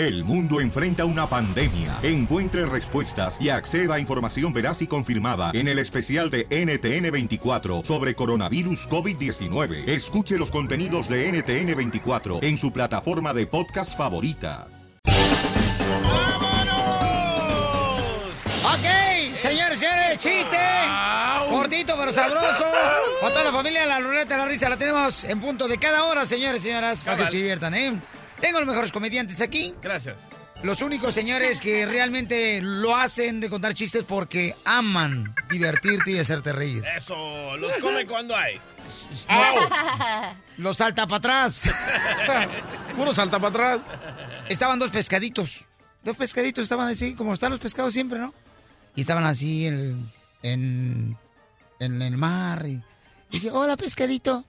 El mundo enfrenta una pandemia. Encuentre respuestas y acceda a información veraz y confirmada en el especial de NTN24 sobre coronavirus COVID-19. Escuche los contenidos de NTN24 en su plataforma de podcast favorita. Ok, señores, señores, chiste. Cortito pero sabroso. Para toda la familia, la ruleta de la risa la tenemos en punto de cada hora, señores y señoras, para que se diviertan, ¿eh? Tengo los mejores comediantes aquí. Gracias. Los únicos señores que realmente lo hacen de contar chistes porque aman divertirte y hacerte reír. Eso, los come cuando hay. Los salta para atrás. Puro salta para atrás. Estaban dos pescaditos. Dos pescaditos estaban así, como están los pescados siempre, ¿no? Y estaban así en, en, en el mar. Y, y dice, hola pescadito.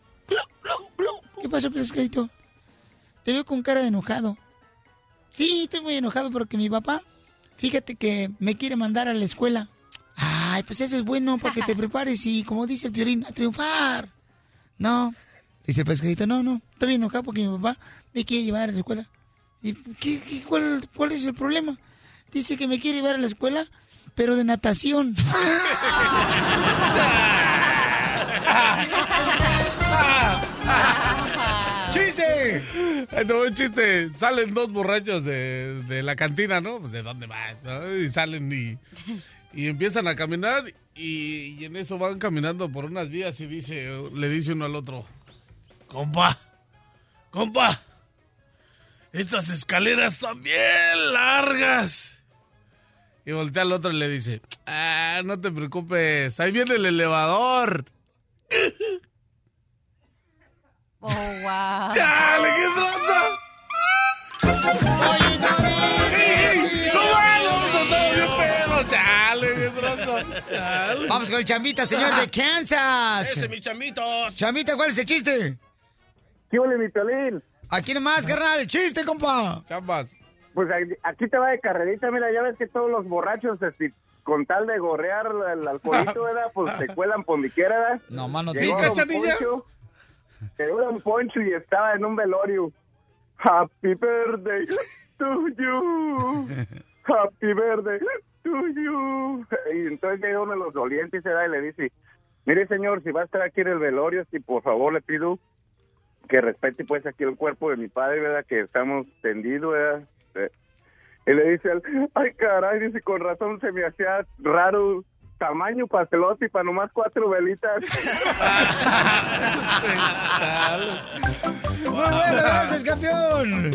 ¿Qué pasó pescadito? Te veo con cara de enojado. Sí, estoy muy enojado porque mi papá, fíjate que me quiere mandar a la escuela. Ay, pues eso es bueno para que te prepares y, como dice el violín, a triunfar. No. Dice el pescadito, no, no, estoy bien enojado porque mi papá me quiere llevar a la escuela. ¿Y qué, qué- cuál, cuál es el problema? Dice que me quiere llevar a la escuela, pero de natación. ¡Chiste! No, un chiste. Salen dos borrachos de, de la cantina, ¿no? Pues de dónde vas, ¿no? Y salen y, y empiezan a caminar y, y en eso van caminando por unas vías y dice, le dice uno al otro, compa, compa, estas escaleras están bien largas. Y voltea al otro y le dice, ah, no te preocupes, ahí viene el elevador. Oh, wow. ¡Chale, qué tranza! Oye, ¡Ey! ¡No vamos! Con el chambita, señor de Kansas. Ese, mi chamito. Chambita, ¿cuál es el chiste? ¿Qué huele mi piolín? Aquí nomás, carnal. Chiste, compa. Chambas. Pues aquí- te va de carrerita, mira, ya ves que todos los borrachos, este, con tal de gorrear el alcoholito, ¿verdad? Pues se cuelan quiera, ¿verdad? No, mano, ¿Sí, cachanilla? Poncho, llegó don Poncho y estaba en un velorio. Happy birthday to you. Happy birthday to you. Y entonces llega uno de los dolientes y se da y le dice, mire señor, si va a estar aquí en el velorio, si por favor le pido que respete pues aquí el cuerpo de mi padre, ¿verdad? Que estamos tendidos, ¿verdad? Eh, Y le dice ay caray, dice, con razón se me hacía raro tamaño pastelote y para nomás cuatro velitas. Muy bueno, gracias, campeón.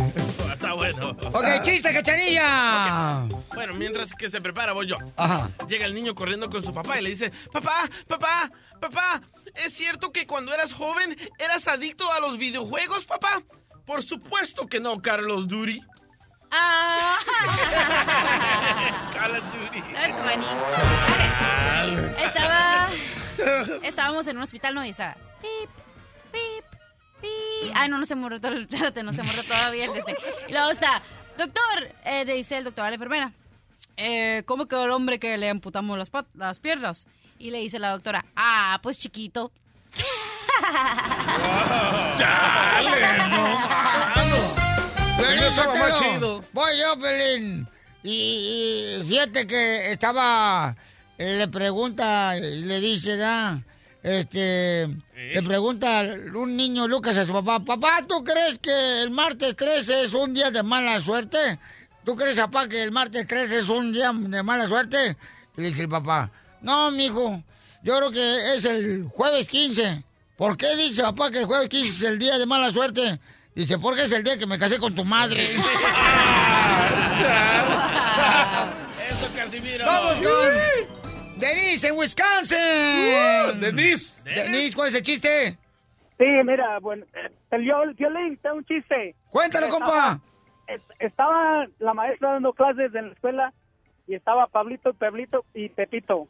Está bueno. Ok, chiste, cachanilla. Bueno, mientras que se prepara, voy yo. Ajá. Llega el niño corriendo con su papá y le dice, papá, papá, papá, ¿es cierto que cuando eras joven eras adicto a los videojuegos, papá? Por supuesto que no, Carlos Duri. Ah. Call of Duty. That's funny. Ok. Estaba. Estábamos en un hospital, ¿no? Y estaba. Pip, pip, pip. Ay, no, no se murió. todo- Espérate, no se murió todavía el de este. Y luego está. Doctor, eh, le dice el doctor a la enfermera. Eh, ¿Cómo quedó el hombre que le amputamos las, pat- las piernas? Y le dice la doctora. Ah, pues chiquito. ¡Chale! ¡No, estaba más chido. Voy yo, Pelín. Y, y fíjate que estaba, eh, le pregunta, y le dice, ¿da? Este, le pregunta un niño Lucas a su papá, papá, ¿tú crees que el martes 13 es un día de mala suerte? ¿Tú crees, papá, que el martes 13 es un día de mala suerte? Y le dice el papá, no, mijo, yo creo que es el jueves 15. ¿Por qué dice papá que el jueves 15 es el día de mala suerte? Dice, porque es el día que me casé con tu madre. Eso, Casimiro. ¡Vamos con Denise en Wisconsin! ¡Denise! Denise, ¿cuál es el chiste? Sí, mira, bueno, eh, el viol- violín, tengo un chiste. Cuéntalo, Estaba- compa. es- Estaba la maestra dando clases en la escuela y estaba Pablito, Peblito y Pepito.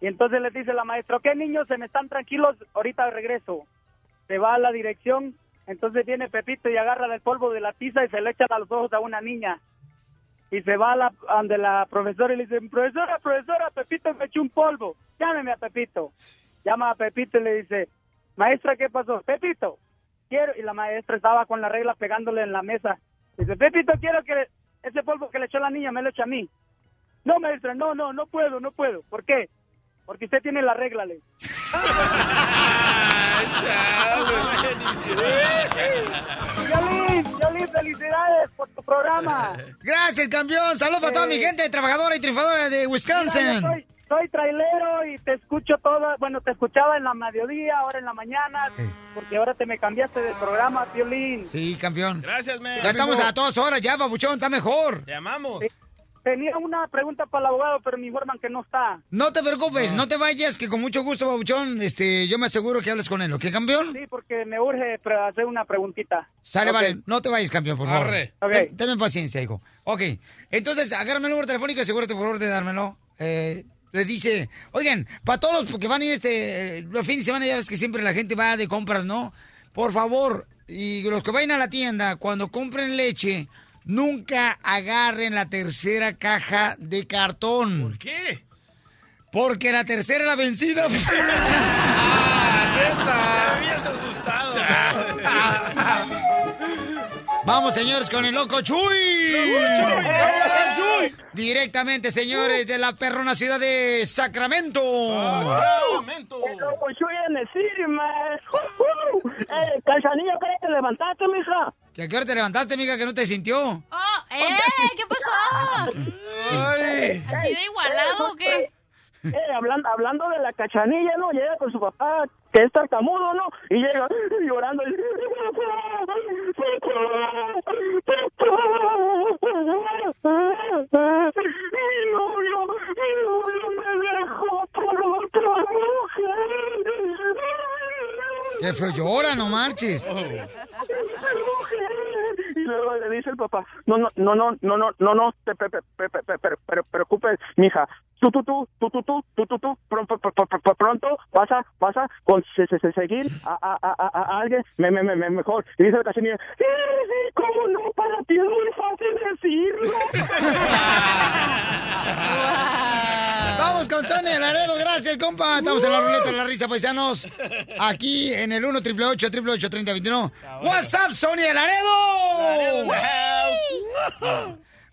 Y entonces les dice la maestra, ok niños, se me están tranquilos, ahorita regreso. Se va a la dirección, entonces viene Pepito y agarra el polvo de la tiza y se le echa a los ojos a una niña. Y se va a la, la profesora y le dice, profesora, profesora, Pepito me echó un polvo, llámeme a Pepito. Llama a Pepito y le dice, maestra, ¿qué pasó? Pepito, quiero, y la maestra estaba con la regla pegándole en la mesa. Dice, Pepito, quiero que ese polvo que le echó la niña me lo echa a mí. No, maestra, no, no, no puedo, no puedo. ¿Por qué? Porque usted tiene la regla, le. Violín, Violín, felicidades por tu programa. Gracias, campeón. Saludos para toda mi gente trabajadora y triunfadora de Wisconsin. soy, soy trailero y te escucho todo. Bueno, te escuchaba en la mediodía, ahora en la mañana, porque ahora te me cambiaste de programa, Violín. Sí, campeón. Gracias, men. Ya estamos a todas horas, ya, babuchón, está mejor. Te amamos. Tenía una pregunta para el abogado, pero me informan que no está. No te preocupes, no te vayas, que con mucho gusto, babuchón, este, yo me aseguro que hables con él, ¿ok, campeón? Sí, porque me urge hacer una preguntita. Sale, vale, no te vayas, campeón, por favor. Arre. Ok. Ten- Tenme paciencia, hijo. Ok, entonces, agárrame el número telefónico y asegúrate, por favor, de dármelo. Eh, le dice, oigan, para todos los que van a ir este, los fines de semana, ya ves que siempre la gente va de compras, ¿no? Por favor, y los que vayan a la tienda, cuando compren leche, nunca agarren la tercera caja de cartón. ¿Por qué? Porque la tercera es la vencida. Me habías asustado. Vamos, señores, con el loco Chuy. Directamente, señores, de la perrona ciudad de Sacramento. momento. Eh, Calzanillo, ¿crees que te levantaste, mija? ¿Que a qué hora te levantaste, amiga, que no te sintió? Oh, ¡Eh! ¿Qué pasó? Ay. ¿Así de igualado o qué? Eh, hablando, hablando de la cachanilla, ¿no? Llega con su papá, que es tartamudo, ¿no? Y llega llorando. y- Mi novio, mi novio me dejó por otra mujer. Qué feo llora, no marches luego le dice el papá, no, no, no, no, no, no, no, te preocupes, mija, Tú, tú, tú, tú, tú, tú, tú, tú, tú, pronto, pronto vas a, vas a con- se- se- se- seguir a, a, a, a- a alguien me, me, me, me- mejor. Y dice el cachanilla, sí, sí, cómo no, para ti es muy fácil decirlo. Vamos con Sonia Laredo, gracias, compa. Estamos en la ruleta de la risa, paisanos. Aquí en el 1 888 888 3021 What's up, Sonia Laredo?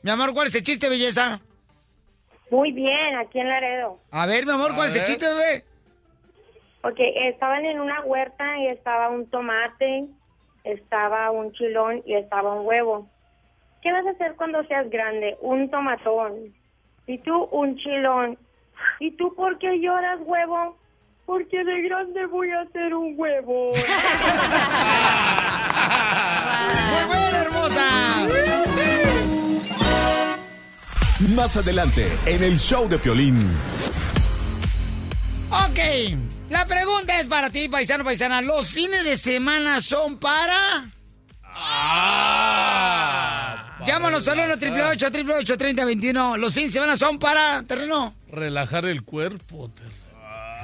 Mi amor, ¿cuál es el chiste, belleza? Muy bien, aquí en Laredo. A ver, mi amor, ¿cuál es el chiste, bebé? Ok, estaban en una huerta y estaba un tomate, estaba un chilón y estaba un huevo. ¿Qué vas a hacer cuando seas grande? Un tomatón. Y tú un chilón. ¿Y tú por qué lloras, huevo? Porque de grande voy a ser un huevo. Muy buena, hermosa. Más adelante, en el show de Piolín. Ok, la pregunta es para ti, paisano, paisana. ¿Los fines de semana son para...? Llámanos al 1 888 3021 Los fines de semana son para terreno. Relajar el cuerpo. terreno.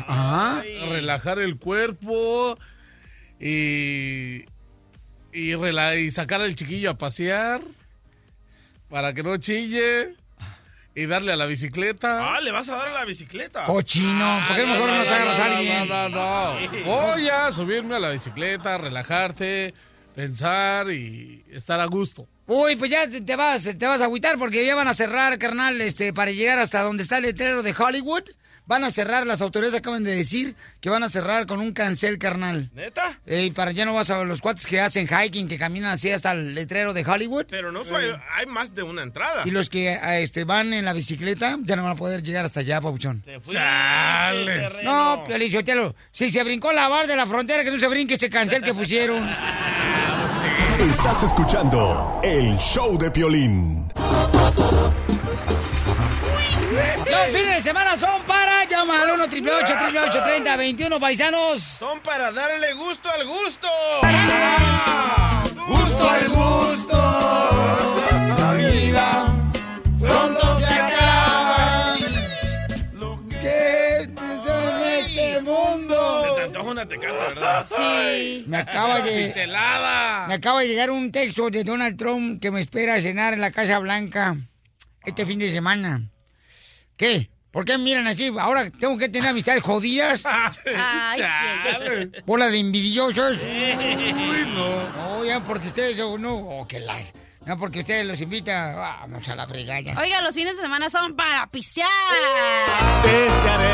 Ah. Relajar el cuerpo y. Y, rela- y sacar al chiquillo a pasear para que no chille y darle a la bicicleta. Ah, le vas a dar a la bicicleta. Cochino, ¿por qué mejor no nos agarras a alguien? No, no, no. Voy a subirme a la bicicleta, relajarte, pensar y estar a gusto. Uy, pues ya te, te vas, te vas a agüitar porque ya van a cerrar, carnal, este, para llegar hasta donde está el letrero de Hollywood. Van a cerrar, las autoridades acaban de decir que van a cerrar con un cancel, carnal. ¿Neta? Ey, para ya no vas a ver los cuates que hacen hiking, que caminan así hasta el letrero de Hollywood. Pero no soy, hay más de una entrada. Y los que ah, este, van en la bicicleta ya no van a poder llegar hasta allá, Pabuchón. Chales. No, Piolichotelo, si se brincó la barra de la frontera, que no se brinque ese cancel que pusieron. Estás escuchando el show de Piolín. Los fines de semana son para al 1 888 30 21 paisanos. Son para darle gusto al gusto. Gusto al gusto. La vida pronto se acaba. ¿Qué en este mundo? Te antoja una tecata, ¿verdad? Sí. Me acaba de me acaba de llegar un texto de Donald Trump que me espera a cenar en la Casa Blanca este fin de semana. ¿Qué? ¿Por qué me miran así? Ahora tengo que tener amistades jodidas. Ay. Bola de envidiosos. Uy, no. No, ya porque ustedes no, oh, que la- No, porque usted los invita. Vamos a la brigada. Oiga, los fines de semana son para pistear. Pistearé,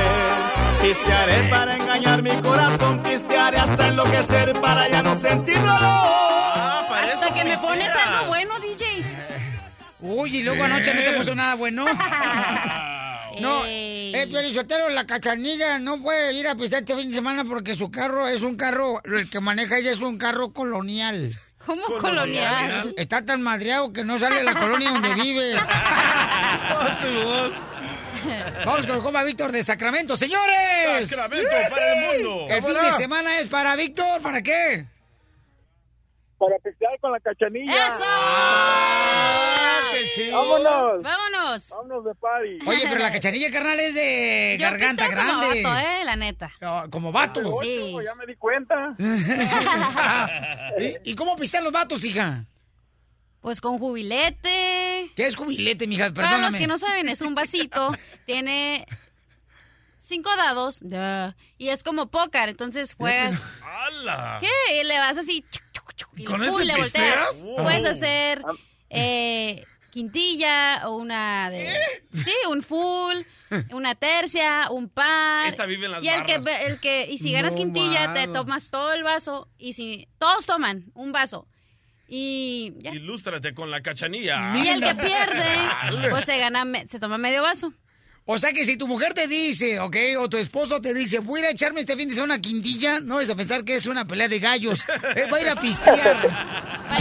pistearé para engañar mi corazón, pistearé hasta enloquecer para ya no sentir dolor. Ah, para Hasta eso que me pones algo bueno, DJ. Uy, y luego anoche no te puso nada bueno. No, Ey. eh, Piolizotero, la cachanilla no puede ir a pistear este fin de semana porque su carro es un carro, el que maneja ella es un carro colonial. ¿Cómo colonial? Está tan madreado que no sale de la colonia donde vive. Vamos con el compa Víctor de Sacramento, señores. Sacramento para el mundo. El fin de semana es para Víctor, ¿para qué? Para pistear con la cachanilla. ¡Eso! qué chido. ¡Vámonos! ¡Vámonos! ¡Vámonos de party! Oye, pero la cachanilla, carnal, es de Yo garganta pisteo como grande. vato, eh, la neta. Ah, Como vato. Sí. Ya me di cuenta. ¿Y, y cómo pistean los vatos, hija? Pues con jubilete. ¿Qué es jubilete, mija? Para los Perdóname. que no saben, es un vasito. tiene cinco dados. duh, y es como póker. Entonces juegas. ¡Hala! ¿Qué? Y le vas así. Y ¿Con ese le volteas. Puedes hacer eh, quintilla o una de. Sí, un full, una tercia, un par. Esta vive en las y el que, el que y si ganas No, quintilla te tomas todo el vaso y si todos toman un vaso y ya. Ilústrate con la cachanilla. Y el que pierde, pues se gana, se toma medio vaso. O sea que si tu mujer te dice, ¿ok? O tu esposo te dice, voy a ir a echarme este fin de semana una quintilla, no es a pensar que es una pelea de gallos. Eh, va a ir a pistear. A.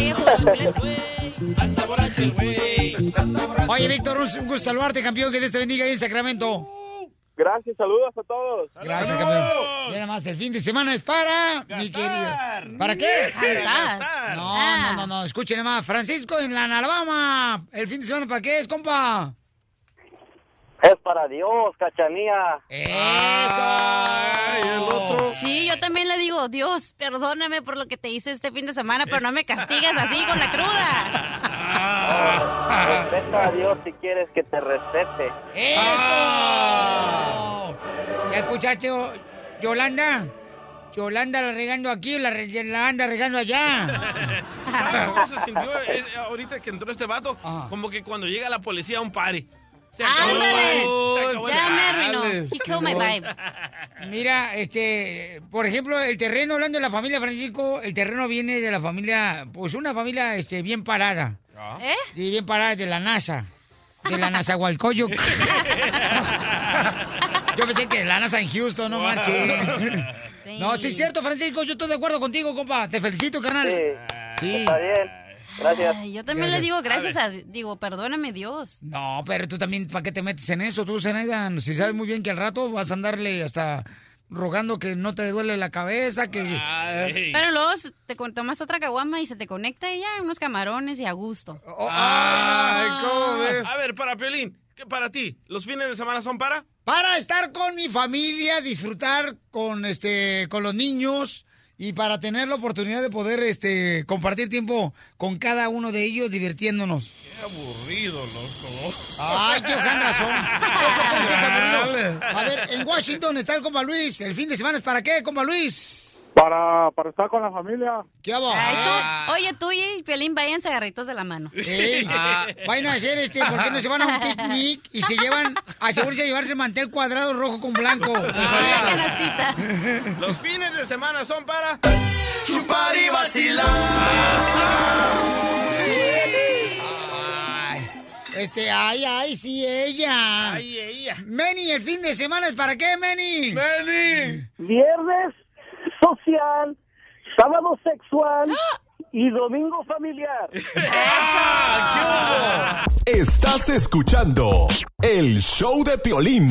Oye, Víctor, un, un gusto saludarte, campeón. Que Dios te bendiga ahí en Sacramento. Gracias, saludos a todos. Gracias, campeón. Mira más, el fin de semana es para mi querida. ¿Para qué? Cantar. No, Ah. no, no, no. Escuchen nada más. Francisco en la Alabama. ¿El fin de semana para qué es, compa? Es para Dios, cachanía. ¡Eso! el otro. Sí, yo también le digo, Dios, perdóname por lo que te hice este fin de semana, pero no me castigues así con la cruda. Respeta a Dios si quieres que te respete. ¡Eso! ¿Ya escuchaste, Yolanda? Yolanda la regando aquí, la, re- la anda regando allá. ¿Sabes cómo se sintió es- ahorita que entró este vato? Ajá. Como que cuando llega la policía a un party. Se acabó el Ya me arruinó. He killed my vibe. Mira, este, por ejemplo, el terreno, hablando de la familia Francisco, el terreno viene de la familia, pues una familia este, bien parada. ¿Eh? Sí, bien parada de la NASA. De la NASA Hualcoyo. Yo pensé que de la NASA en Houston, no marches. Sí. No, sí es cierto, Francisco, yo estoy de acuerdo contigo, compa. Te felicito, carnal. Sí, Sí. está bien. Gracias. Ay, yo también le digo gracias a, digo, perdóname Dios. No, pero tú también, ¿para qué te metes en eso? Tú, Zenaida, si sabes muy bien que al rato vas a andarle hasta rogando que no te duele la cabeza, que... Pero luego te tomas otra caguama y se te conecta y ya, unos camarones y a gusto. Oh, Ay, ay, no ¿cómo más. ves? A ver, para Piolín, ¿qué para ti? ¿Los fines de semana son para? Para estar con mi familia, disfrutar con este, con los niños y para tener la oportunidad de poder este compartir tiempo con cada uno de ellos divirtiéndonos. Qué aburrido, loco. Ay, qué hojandras son. Eso es aburrido. A ver, en Washington está el compa Luis. ¿El fin de semana es para qué, compa Luis? Para, para estar con la familia. ¿Qué hago? Ay, tú, oye, tú y Piolín váyanse agarritos de la mano. Sí. Vayan a hacer este, ¿por qué no se van a un picnic y se llevan, asegúrense de llevarse el mantel cuadrado rojo con blanco? Canastita. Los fines de semana son para... Chupar y vacilar. Ay, este, ay, ay, sí, ella. Ay, ella. Meni, el fin de semana es para qué, Meni? ¡Benny! Viernes social, sábado sexual y domingo familiar. Estás escuchando el show de Piolín.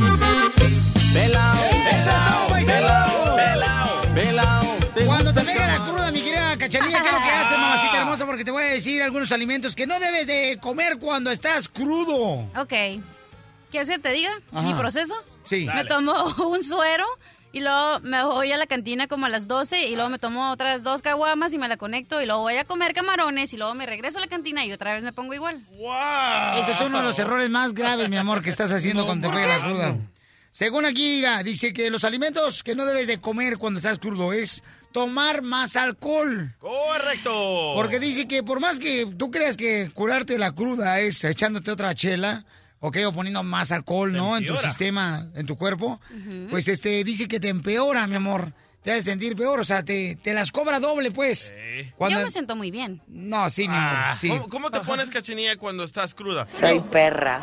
Pelao, ¡Eso, paisano! pelao, pelao. Cuando te pega la cruda, mi querida cachanilla, ¿qué es lo que haces, mamacita hermosa? Porque te voy a decir algunos alimentos que no debes de comer cuando estás crudo. Ok. ¿Quieres que te diga Ajá. mi proceso? Sí. Me tomo un suero y luego me voy a la cantina como a las 12 y luego me tomo otras dos caguamas y me la conecto y luego voy a comer camarones y luego me regreso a la cantina y otra vez me pongo igual. ¡Wow! Ese es uno de los errores más graves, mi amor, que estás haciendo cuando te pega la cruda. Según aquí, mira, dice que los alimentos que no debes de comer cuando estás crudo es tomar más alcohol. Correcto. Porque dice que por más que tú creas que curarte la cruda es echándote otra chela, ok, o poniendo más alcohol, ¿no? En tu sistema, en tu cuerpo, pues este, dice que te empeora, mi amor. Te hace sentir peor, o sea, te, te las cobra doble, pues. Cuando- Yo me siento muy bien. No, sí, mi amor, Ah, sí. ¿Cómo, cómo te pones cachenilla cuando estás cruda? Soy perra.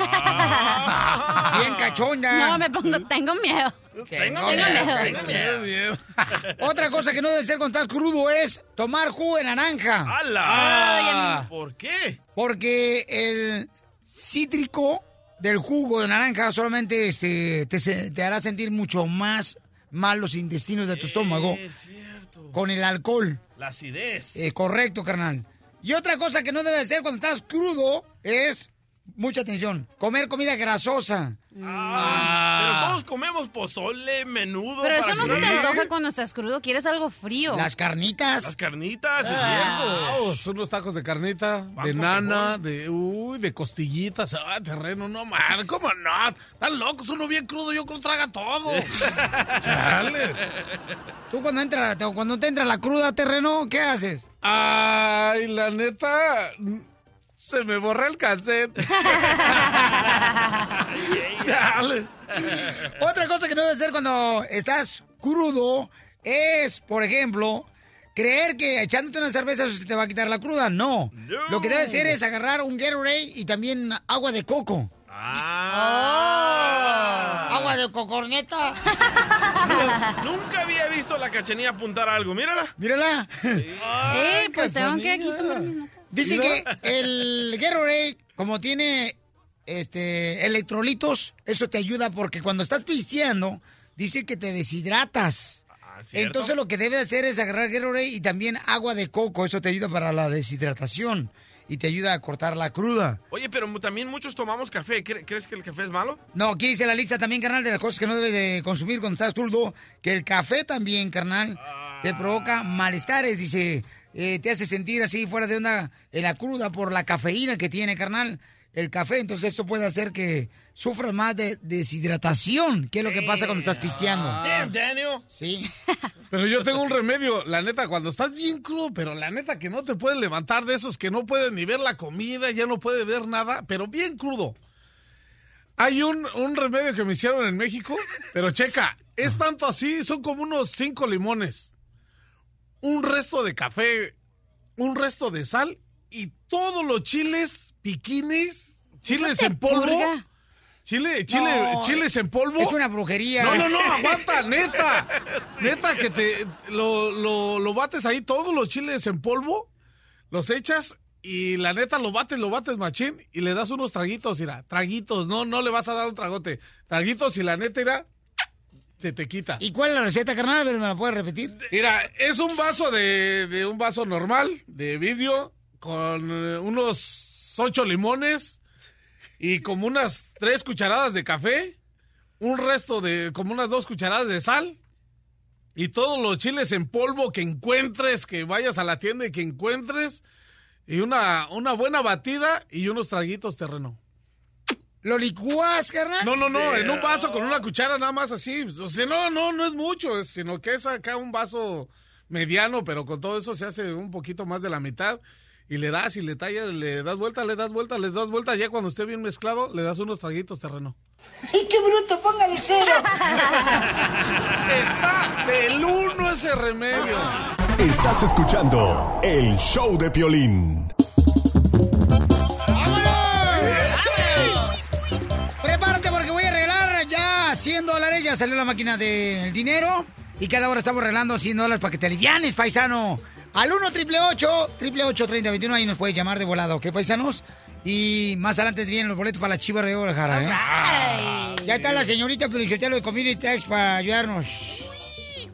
Bien cachonda. No, me pongo, tengo miedo. Tengo miedo. miedo, tengo Otra cosa que no debe ser cuando estás crudo es tomar jugo de naranja. ¡Hala! Ah. ¿Por qué? Porque el cítrico del jugo de naranja solamente este, te, hará sentir mucho más mal los intestinos de tu estómago con el alcohol. La acidez. Eh, correcto, carnal. Y otra cosa que no debe ser cuando estás crudo es, mucha atención, comer comida grasosa. Ah, Pero todos comemos pozole, menudo. Pero eso no se te antoja cuando estás crudo. Quieres algo frío. Las carnitas. Las carnitas, es Ah, cierto. son unos tacos de carnita, de nana, de uy, de costillitas, ah, terreno, no man, ¿cómo no? Están locos, uno bien crudo, yo creo traga todo. Chales. Tú cuando entra, cuando te entra la cruda terreno, ¿qué haces? Ay, la neta, se me borra el cassette. Chales. Otra cosa que no debe ser cuando estás crudo es, por ejemplo, creer que echándote una cerveza eso te va a quitar la cruda. No. Lo que debe ser es agarrar un Gatorade y también agua de coco. Ah. Agua de cocorneta. Nu- Nunca había visto la cachenilla apuntar algo. Mírala. Mírala. Eh, pues tengo que aquí tomar mis notas. Dice que el Gatorade, como tiene este electrolitos, eso te ayuda porque cuando estás pisteando, dice que te deshidratas. ¿cierto? Entonces lo que debe hacer es agarrar Gatorade y también agua de coco, eso te ayuda para la deshidratación y te ayuda a cortar la cruda. Oye, pero también muchos tomamos café. ¿Cre- ¿Crees que el café es malo? No, aquí dice la lista también, carnal, de las cosas que no debes de consumir cuando estás crudo, que el café también, carnal, te provoca malestares, dice, eh, te hace sentir así fuera de onda en la cruda por la cafeína que tiene, carnal, el café. Entonces esto puede hacer que sufras más de deshidratación, que es lo que pasa cuando estás pisteando. Damn, Daniel. Sí. Pero yo tengo un remedio, la neta, cuando estás bien crudo, pero la neta que no te puedes levantar de esos que no puedes ni ver la comida, ya no puedes ver nada, pero bien crudo. Hay un, un remedio que me hicieron en México, pero checa, es tanto así, son como unos cinco limones, un resto de café, un resto de sal y todos los chiles, piquines, chiles en polvo. purga? Chile, chile, No, chiles en polvo. es una brujería. No, no, no, aguanta, neta. Neta, que te lo, lo, lo bates ahí, todos los chiles en polvo, los echas y la neta lo bates, lo bates machín y le das unos traguitos, mira, traguitos, no, no le vas a dar un tragote, traguitos y la neta, mira, se te quita. ¿Y cuál es la receta, carnal? ¿Me la puedes repetir? Mira, es un vaso de, de un vaso normal, de vidrio, con eh, unos ocho limones y como unas tres cucharadas de café, un resto de como unas dos cucharadas de sal y todos los chiles en polvo que encuentres, que vayas a la tienda y que encuentres y una, una buena batida y unos traguitos terreno. ¿Lo licuás, carnal? No, no, no, en un vaso con una cuchara nada más así. O sea, no, no, no es mucho, es- sino que es acá un vaso mediano, pero con todo eso se hace un poquito más de la mitad. Y le das y le tallas, le das vuelta, le das vuelta, le das vuelta. Ya cuando esté bien mezclado, le das unos traguitos terreno. ¡Ay, qué bruto! ¡Póngale cero! Está del uno ese remedio. Estás escuchando el show de Piolín. 100 dólares. Ya salió la máquina del dinero. Y cada hora estamos regalando 100 dólares para que te alivianes, paisano. Al 1 triple 888 3021 Ahí nos puedes llamar de volada, ¿ok, paisanos? Y más adelante vienen los boletos para la Chiva de Guadalajara, ¿eh? Ya está la señorita Pelichotelo de Community Tax para ayudarnos.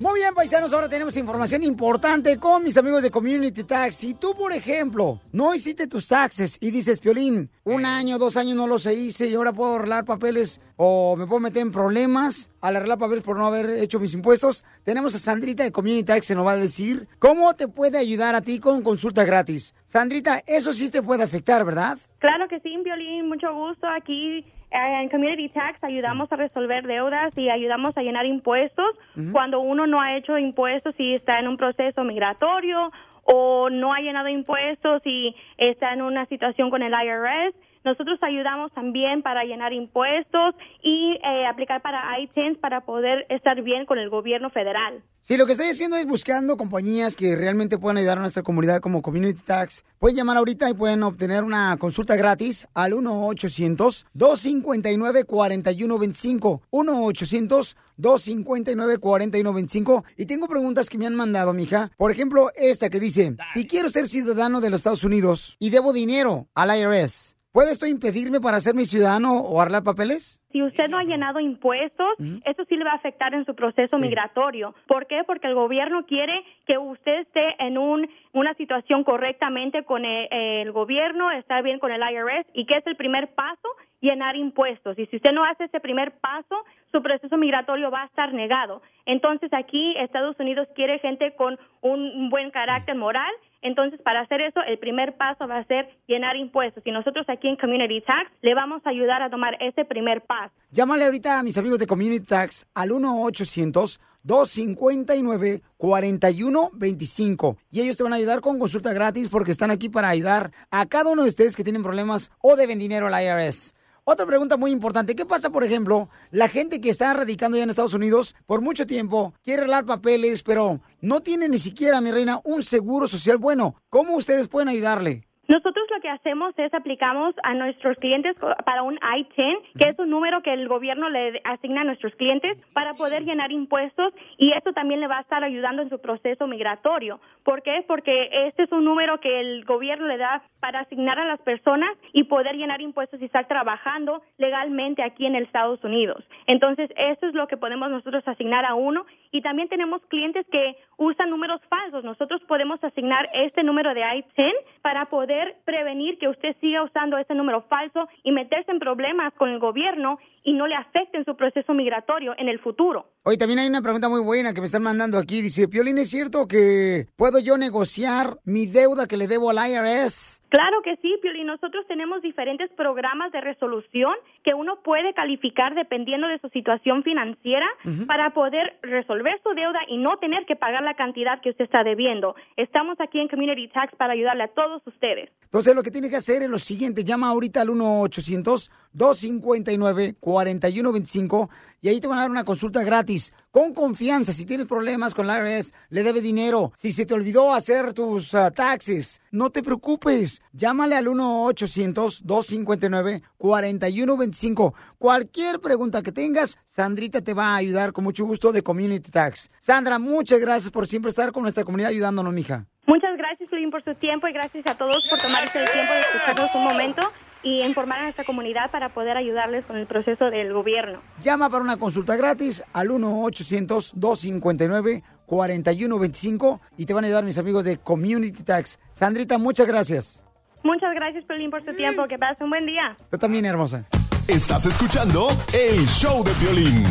Muy bien, paisanos, ahora tenemos información importante con mis amigos de Community Tax. Si tú, por ejemplo, no hiciste tus taxes y dices, Piolín, un año, dos años no los hice y ahora puedo arreglar papeles o me puedo meter en problemas, al arreglar papeles por no haber hecho mis impuestos. Tenemos a Sandrita de Community Tax que nos va a decir cómo te puede ayudar a ti con consulta gratis. Sandrita, eso sí te puede afectar, ¿verdad? Claro que sí, Violín, mucho gusto. Aquí eh, en Community Tax ayudamos a resolver deudas y ayudamos a llenar impuestos cuando uno no ha hecho impuestos y está en un proceso migratorio o no ha llenado impuestos y está en una situación con el IRS. Nosotros ayudamos también para llenar impuestos y eh, aplicar para ITINs para poder estar bien con el gobierno federal. Sí, lo que estoy haciendo es buscando compañías que realmente puedan ayudar a nuestra comunidad como Community Tax. Pueden llamar ahorita y pueden obtener una consulta gratis al 1-800-259-4125. 1-800-259-4125. Y tengo preguntas que me han mandado, mija. Por ejemplo, esta que dice, si quiero ser ciudadano de los Estados Unidos y debo dinero al IRS, ¿puede esto impedirme para ser mi ciudadano o arreglar papeles? Si usted no ha llenado impuestos, eso sí le va a afectar en su proceso migratorio. ¿Por qué? Porque el gobierno quiere que usted esté en un, una situación correctamente con el, el gobierno, estar bien con el IRS y que es el primer paso llenar impuestos. Y si usted no hace ese primer paso, su proceso migratorio va a estar negado. Entonces aquí Estados Unidos quiere gente con un buen carácter moral. Entonces, para hacer eso, el primer paso va a ser llenar impuestos. Y nosotros aquí en Community Tax le vamos a ayudar a tomar ese primer paso. Llámale ahorita a mis amigos de Community Tax al 1-800-259-4125. Y ellos te van a ayudar con consulta gratis porque están aquí para ayudar a cada uno de ustedes que tienen problemas o deben dinero al IRS. Otra pregunta muy importante, ¿qué pasa, por ejemplo, la gente que está radicando ya en Estados Unidos por mucho tiempo, quiere arreglar papeles, pero no tiene ni siquiera, mi reina, un seguro social bueno? ¿Cómo ustedes pueden ayudarle? Nosotros lo que hacemos es aplicamos a nuestros clientes para un I-10, que es un número que el gobierno le asigna a nuestros clientes para poder llenar impuestos y esto también le va a estar ayudando en su proceso migratorio. ¿Por qué? Porque este es un número que el gobierno le da para asignar a las personas y poder llenar impuestos y estar trabajando legalmente aquí en Estados Unidos. Entonces, eso es lo que podemos nosotros asignar a uno y también tenemos clientes que usan números falsos. Nosotros podemos asignar este número de I-10 para poder prevenir que usted siga usando ese número falso y meterse en problemas con el gobierno y no le afecte en su proceso migratorio en el futuro. Hoy también hay una pregunta muy buena que me están mandando aquí. Dice, Piolín, ¿es cierto que puedo yo negociar mi deuda que le debo al IRS? Claro que sí, Pioli. Nosotros tenemos diferentes programas de resolución que uno puede calificar dependiendo de su situación financiera para poder resolver su deuda y no tener que pagar la cantidad que usted está debiendo. Estamos aquí en Community Tax para ayudarle a todos ustedes. Entonces lo que tiene que hacer es lo siguiente, llama ahorita al 1-800-259-4125 y ahí te van a dar una consulta gratis, con confianza. Si tienes problemas con la IRS, le debe dinero, si se te olvidó hacer tus ah, taxes, no te preocupes. Llámale al 1-800-259-4125. Cualquier pregunta que tengas, Sandrita te va a ayudar con mucho gusto de Community Tax. Sandra, muchas gracias por siempre estar con nuestra comunidad ayudándonos, mija. Muchas gracias, Piolín, por su tiempo y gracias a todos por tomarse el tiempo de escucharnos un momento y informar a nuestra comunidad para poder ayudarles con el proceso del gobierno. Llama para una consulta gratis al 1-800-259-4125 y te van a ayudar mis amigos de Community Tax. Sandrita, muchas gracias. Muchas gracias, Piolín, por su tiempo. Que pase un buen día. Tú también, hermosa. Estás escuchando el show de Piolín.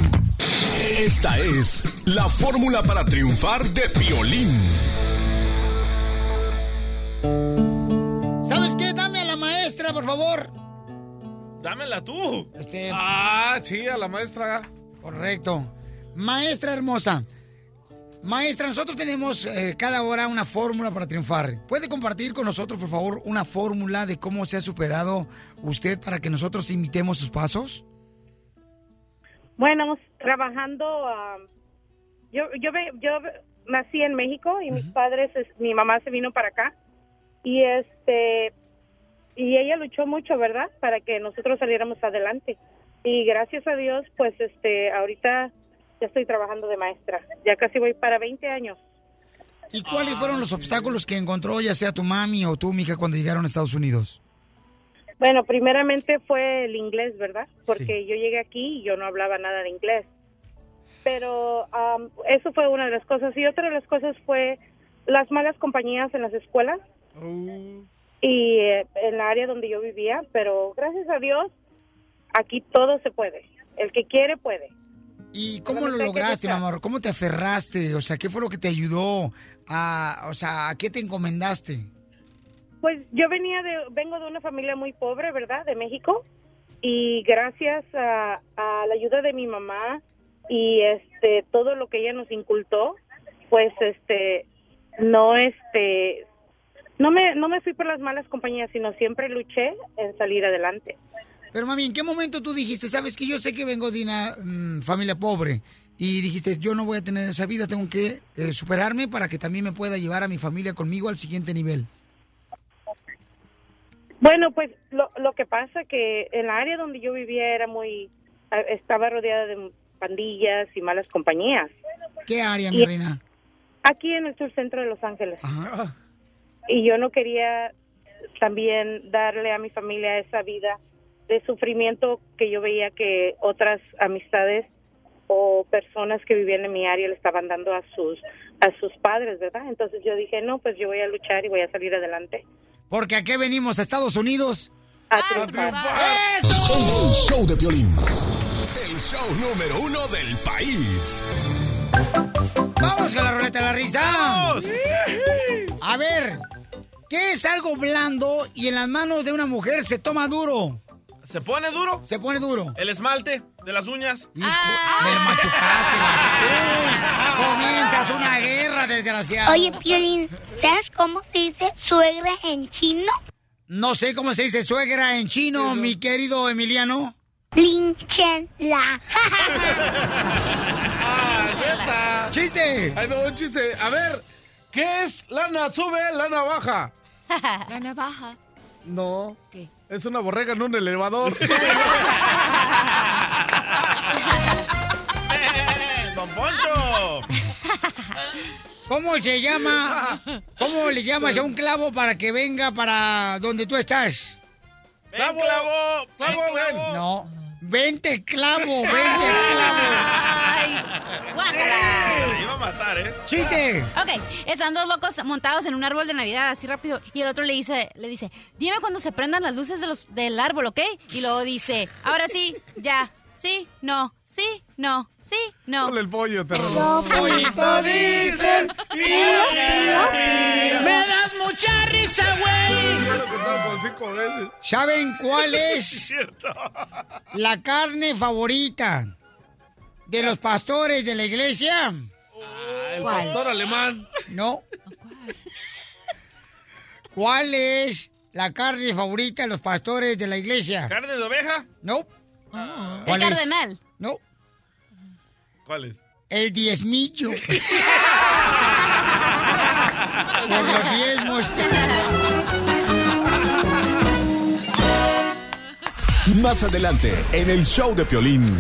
Esta es la fórmula para triunfar de Piolín. ¿Sabes qué? Dame a la maestra, por favor. Dámela tú. Este... Ah, sí, a la maestra. Correcto. Maestra hermosa. Maestra, nosotros tenemos eh, cada hora una fórmula para triunfar. ¿Puede compartir con nosotros, por favor, una fórmula de cómo se ha superado usted para que nosotros imitemos sus pasos? Bueno, trabajando, ah, yo, yo, yo nací en México y mis padres, es- mi mamá se vino para acá y este, y ella luchó mucho, ¿verdad? Para que nosotros saliéramos adelante. Y gracias a Dios, pues este, ahorita ya estoy trabajando de maestra. Ya casi voy para 20 años. ¿Y cuáles fueron los obstáculos que encontró ya sea tu mami o tu hija cuando llegaron a Estados Unidos? Bueno, primeramente fue el inglés, ¿verdad? Porque yo llegué aquí y yo no hablaba nada de inglés. Pero am, eso fue una de las cosas. Y otra de las cosas fue las malas compañías en las escuelas y eh, en la área donde yo vivía. Pero gracias a Dios, aquí todo se puede. El que quiere, puede. ¿Y cómo lo lograste, mi amor? ¿Cómo te aferraste? O sea, ¿qué fue lo que te ayudó? A, o sea, ¿a qué te encomendaste? Pues yo venía de, vengo de una familia muy pobre, ¿verdad? De México. Y gracias a, a la ayuda de mi mamá y este todo lo que ella nos incultó, pues este no este no me no me fui por las malas compañías, sino siempre luché en salir adelante. Pero mami, ¿en qué momento tú dijiste, sabes que yo sé que vengo de una mm, familia pobre y dijiste, yo no voy a tener esa vida, tengo que eh, superarme para que también me pueda llevar a mi familia conmigo al siguiente nivel? Bueno, pues lo, lo que pasa que en la área donde yo vivía era muy estaba rodeada de pandillas y malas compañías. ¿Qué área, Y- mi reina? Aquí en el sur centro de Los Ángeles. Y yo no quería también darle a mi familia esa vida de sufrimiento que yo veía que otras amistades o personas que vivían en mi área le estaban dando a sus a sus padres, ¿verdad? Entonces yo dije, no, pues yo voy a luchar y voy a salir adelante. Porque a qué venimos a Estados Unidos. A triunfar. El show de Piolín. El show número uno del país. Vamos con la ruleta de la risa. A ver, ¿qué es algo blando y en las manos de una mujer se toma duro? ¿Se pone duro? Se pone duro. El esmalte de las uñas. Me lo machucaste. Uy, comienzas una guerra, desgraciado. Oye, Piolín, ¿sabes cómo se dice suegra en chino? No sé cómo se dice suegra en chino, mi querido Emiliano. Lin Chen La. ¡Chiste! Ahí va un chiste. A ver, ¿qué es lana sube, lana baja? Lana baja. No. ¿Qué? Es una borrega en un elevador. ¡Don Poncho! ¿Cómo se llama? ¿Cómo le llamas a un clavo para que venga para donde tú estás? ¡Clavo! ¡Clavo! ¡Clavo, ven! No. Vente clavo, vente clavo. Guácala. A matar, ¿eh? ¡Chiste! Ok, están dos locos montados en un árbol de Navidad así rápido y el otro le dice, le dice, dime cuando se prendan las luces de los, del árbol, ¿ok? Y luego dice, ahora sí, ya, sí, no, sí, no, sí, no. Ponle el pollo, dicen, "Pío, pío, Me das mucha risa, güey. ¿Saben cuál es la carne favorita de los pastores de la iglesia? Ah, el ¿Cuál? pastor alemán. No. ¿Cuál es la carne favorita de los pastores de la iglesia? ¿Carne de oveja? No. El ¿Cuál es? cardenal. No. ¿Cuál es? El diezmillo. Por los diezmos. Más adelante, en el show de Piolín.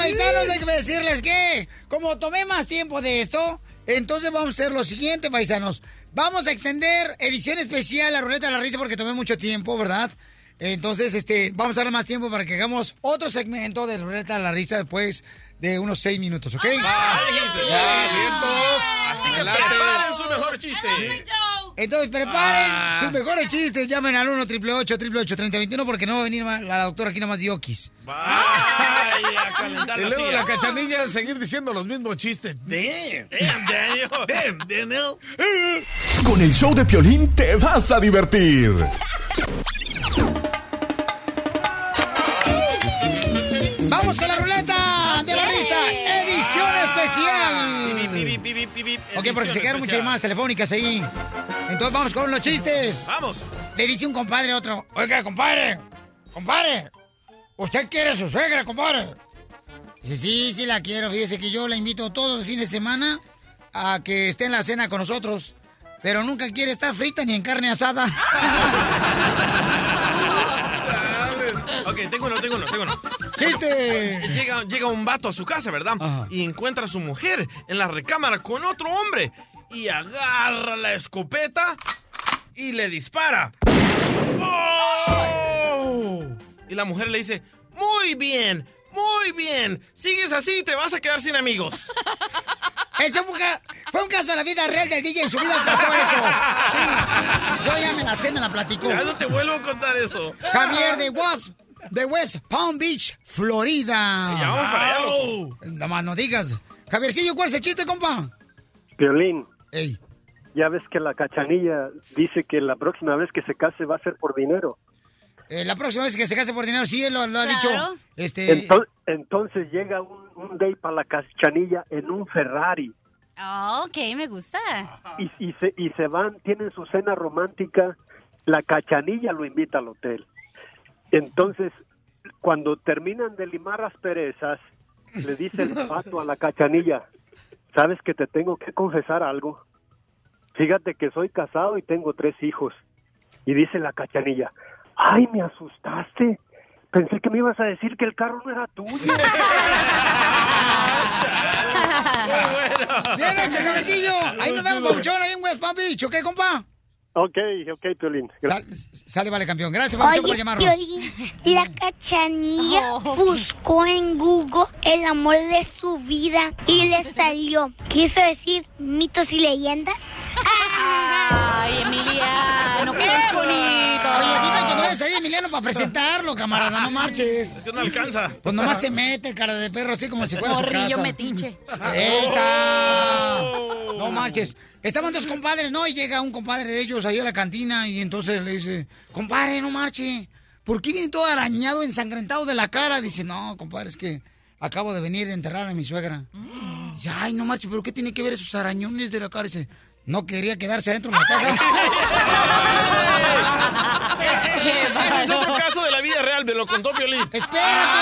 Paisanos, déjenme decirles que como tomé más tiempo de esto, entonces vamos a hacer lo siguiente, paisanos. Vamos a extender edición especial a Ruleta de la Risa porque tomé mucho tiempo, ¿verdad? Entonces, este, vamos a darle más tiempo para que hagamos otro segmento de Ruleta de la Risa después de unos seis minutos, ¿ok? Ya, vientos. Así que preparen su mejor chiste. Entonces preparen Ah. sus mejores chistes, llamen al 1 888 3021 porque no va a venir la doctora aquí nomás de Oquis. Vaya, a calentar Y luego la cachanilla seguir diciendo los mismos chistes. Damn. Damn, Daniel. Damn, Daniel. Con el show de Piolín te vas a divertir. Ok, porque se quedaron muchas llamadas telefónicas ahí. Entonces vamos con los chistes. Vamos. Le dice un compadre a otro, oiga, compadre, compadre, ¿usted quiere a su suegra, compadre? Dice, sí, sí la quiero. Fíjese que yo la invito todos los fines de semana a que esté en la cena con nosotros. Pero nunca quiere estar frita ni en carne asada. Ok, tengo uno, tengo uno, tengo uno. ¡Chiste! Llega, llega un vato a su casa, ¿verdad? Y encuentra a su mujer en la recámara con otro hombre. Y agarra la escopeta y le dispara. ¡Oh! Y la mujer le dice, muy bien, muy bien. Sigues así, te vas a quedar sin amigos. Eso fue, fue un caso de la vida real del DJ. En su vida pasó eso. Sí. Yo ya me la sé, me la platicó. Ya no te vuelvo a contar eso. Javier de Wasp de West Palm Beach, Florida. Ya vamos para allá, loco. Nada más no digas. Javiercillo, ¿cuál es el chiste, compa? Violín. Ey. Ya ves que la cachanilla dice que la próxima vez que se case va a ser por dinero. Eh, la próxima vez que se case por dinero, sí, él lo, lo ha dicho. Este, Entonces, entonces llega un, un day para la cachanilla en un Ferrari Oh, ok, me gusta. y, y se, y se van, tienen su cena romántica. La cachanilla lo invita al hotel. Entonces, cuando terminan de limar las perezas, le dice el pato a la cachanilla, ¿sabes que te tengo que confesar algo? Fíjate que soy casado y tengo tres hijos. Y dice la cachanilla, ay, me asustaste. Pensé que me ibas a decir que el carro no era tuyo. Bien hecho. Ahí nos vemos, papuchón, ahí en West Palm Beach, ¿ok, compa? Ok, ok, Piolín. Sal- sale, vale, campeón. Gracias, papuchón, por llamarnos. Piolín, la cachanilla buscó en Google el amor de su vida y le salió. Quiso decir mitos y leyendas. Ay, Emiliano, qué bonito. Oye, dime a salir Emiliano para presentarlo, camarada, no marches. Es que no alcanza. Pues nomás se mete, cara de perro, así como si fuera su casa. metiche. ¡Eita! No marches. Estaban dos compadres, ¿no? Y llega un compadre de ellos ahí a la cantina y entonces le dice, compadre, no marche. ¿Por qué viene todo arañado, ensangrentado de la cara? Dice, no, compadre, es que acabo de venir de enterrar a mi suegra. Dice, ay, no marche, ¿pero qué tiene que ver esos arañones de la cara? Dice, no quería quedarse adentro de la caja. Ese es otro caso de la vida real, me lo contó Piolín. ¡Espérate!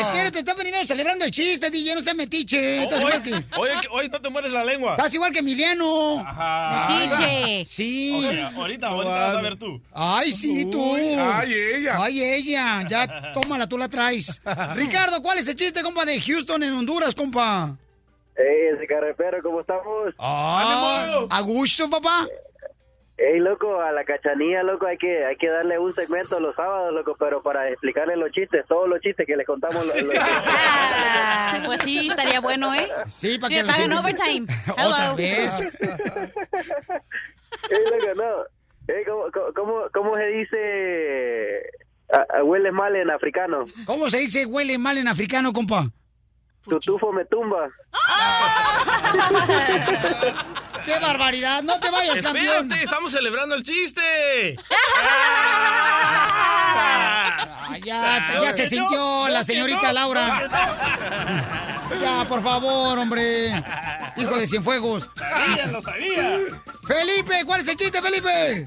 Espérate, está primero celebrando el chiste, DJ, no seas metiche. Estás Hoy, que... hoy, hoy no te mueres la lengua. Estás igual que Emiliano. Ajá. Metiche. Sí. Ahorita, ahorita vas a ver tú. Ay, sí, tú. Uy, ay, ella. Ay, ella. Ya, tómala, tú la traes. Ricardo, ¿cuál es el chiste, compa, de Houston en Honduras, compa? Ey, ese carrepero, ¿cómo estamos? Ah, a gusto, papá. Ey, loco, a la cachanilla, loco, hay que hay que darle un segmento los sábados, loco, pero para explicarle los chistes, todos los chistes que le contamos. Los, los- Ah, pues sí, estaría bueno, ¿eh? Sí, para Que me sientan. overtime. Otra Hello. vez. Ey, loco, no. Ey, ¿cómo, cómo- cómo, cómo se dice a- a huele mal en africano? ¿Cómo se dice huele mal en africano, compa? Tu tufo me tumba. ¡Qué barbaridad! ¡No te vayas, campeón! Espérate, estamos celebrando el chiste. Ah, ya, ya se sintió la señorita Laura. Ya, por favor, hombre. Hijo de Cienfuegos. Sabía, lo sabía. Felipe, ¿cuál es el chiste, Felipe?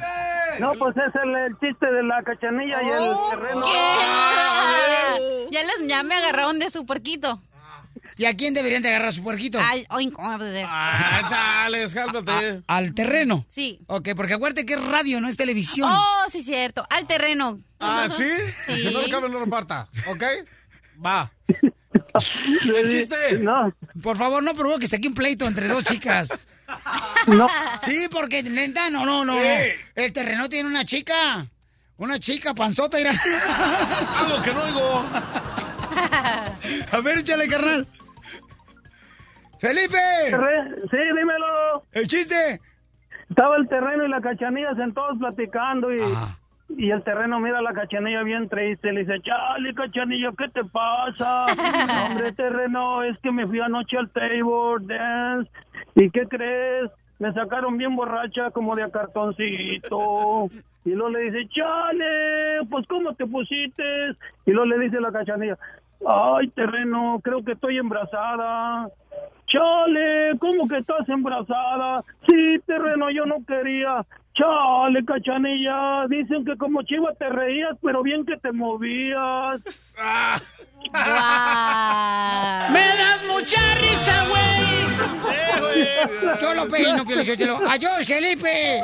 No, pues es el, el chiste de la cachanilla y el terreno. ¿qué? Ya, les, ya me agarraron de su puerquito. ¿Y a quién deberían de agarrar su puerquito? Al oink, oink. Ah, chales, jáltate. Al terreno. Sí. Ok, porque acuérdate que es radio, no es televisión. Oh, sí, cierto. Al terreno. Ah, ¿sí? Sí. Si no le cabe, no reparta. ¿Ok? Va. El chiste. No, Por favor, no provoques aquí un pleito entre dos chicas. no. Sí, porque neta, no, no, no. no. El terreno tiene una chica. Una chica panzota. Algo que no oigo. A ver, échale, carnal. ¡Felipe! Sí, dímelo. ¡El chiste! Estaba el terreno y la cachanilla sentados platicando y, y el terreno mira a la cachanilla bien triste. Le dice, chale, cachanilla, ¿qué te pasa? "No, Hombre, terreno, es que me fui anoche al table dance. ¿Y qué crees? Me sacaron bien borracha como de a cartoncito. Y luego le dice, chale, pues ¿cómo te pusiste? Y luego le dice la cachanilla, ay, terreno, creo que estoy embarazada. Chale, ¿cómo que estás embarazada? Sí, terreno, yo no quería. Chale, cachanilla, dicen que como chiva te reías, pero bien que te movías. ¡Me das mucha risa, güey! Yo lo peino, Pio Lichotelo. ¡Adiós, Felipe!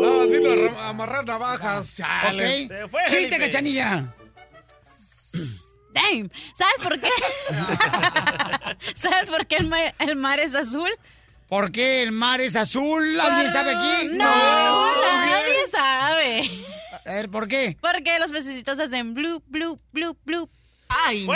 No, vino a ram- a amarrar navajas. Chale. Ok. Se fue, Chiste, Felipe. cachanilla. Damn. ¿Sabes por qué? ¿Sabes por qué el mar, el mar es azul? ¿Por qué el mar es azul? ¿Alguien sabe aquí? No, nadie sabe. A ver, ¿por qué? Porque los pececitos hacen blue, blue, blue, blue. ¡Ay,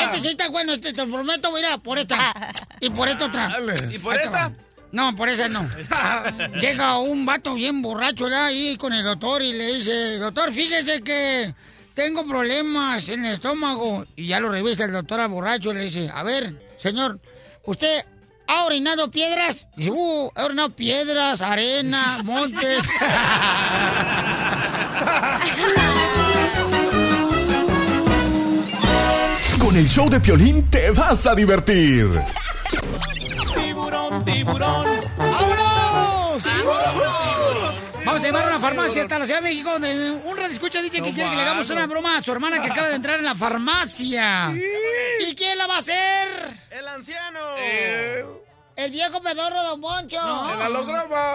Este chiste, bueno, te, te lo prometo, voy a ir a por esta. Y por esta otra. ¿Y por te esta? No, por eso no. Llega un vato bien borracho ya ahí con el doctor y le dice, doctor, fíjese que tengo problemas en el estómago. Y ya lo revisa el doctor al borracho y le dice, a ver, señor, ¿usted ha orinado piedras? Dice, uh, he orinado piedras, arena, montes. Con el show de Piolín te vas a divertir. Tiburón, tiburón. ¡Vámonos! Vamos a llamar a una farmacia hasta la Ciudad de México donde un radio escucha dice que quiere que le hagamos una broma a su hermana que acaba de entrar en la farmacia. ¿Y quién la va a hacer? ¡El anciano! El viejo pedorro Don Poncho. el holograma.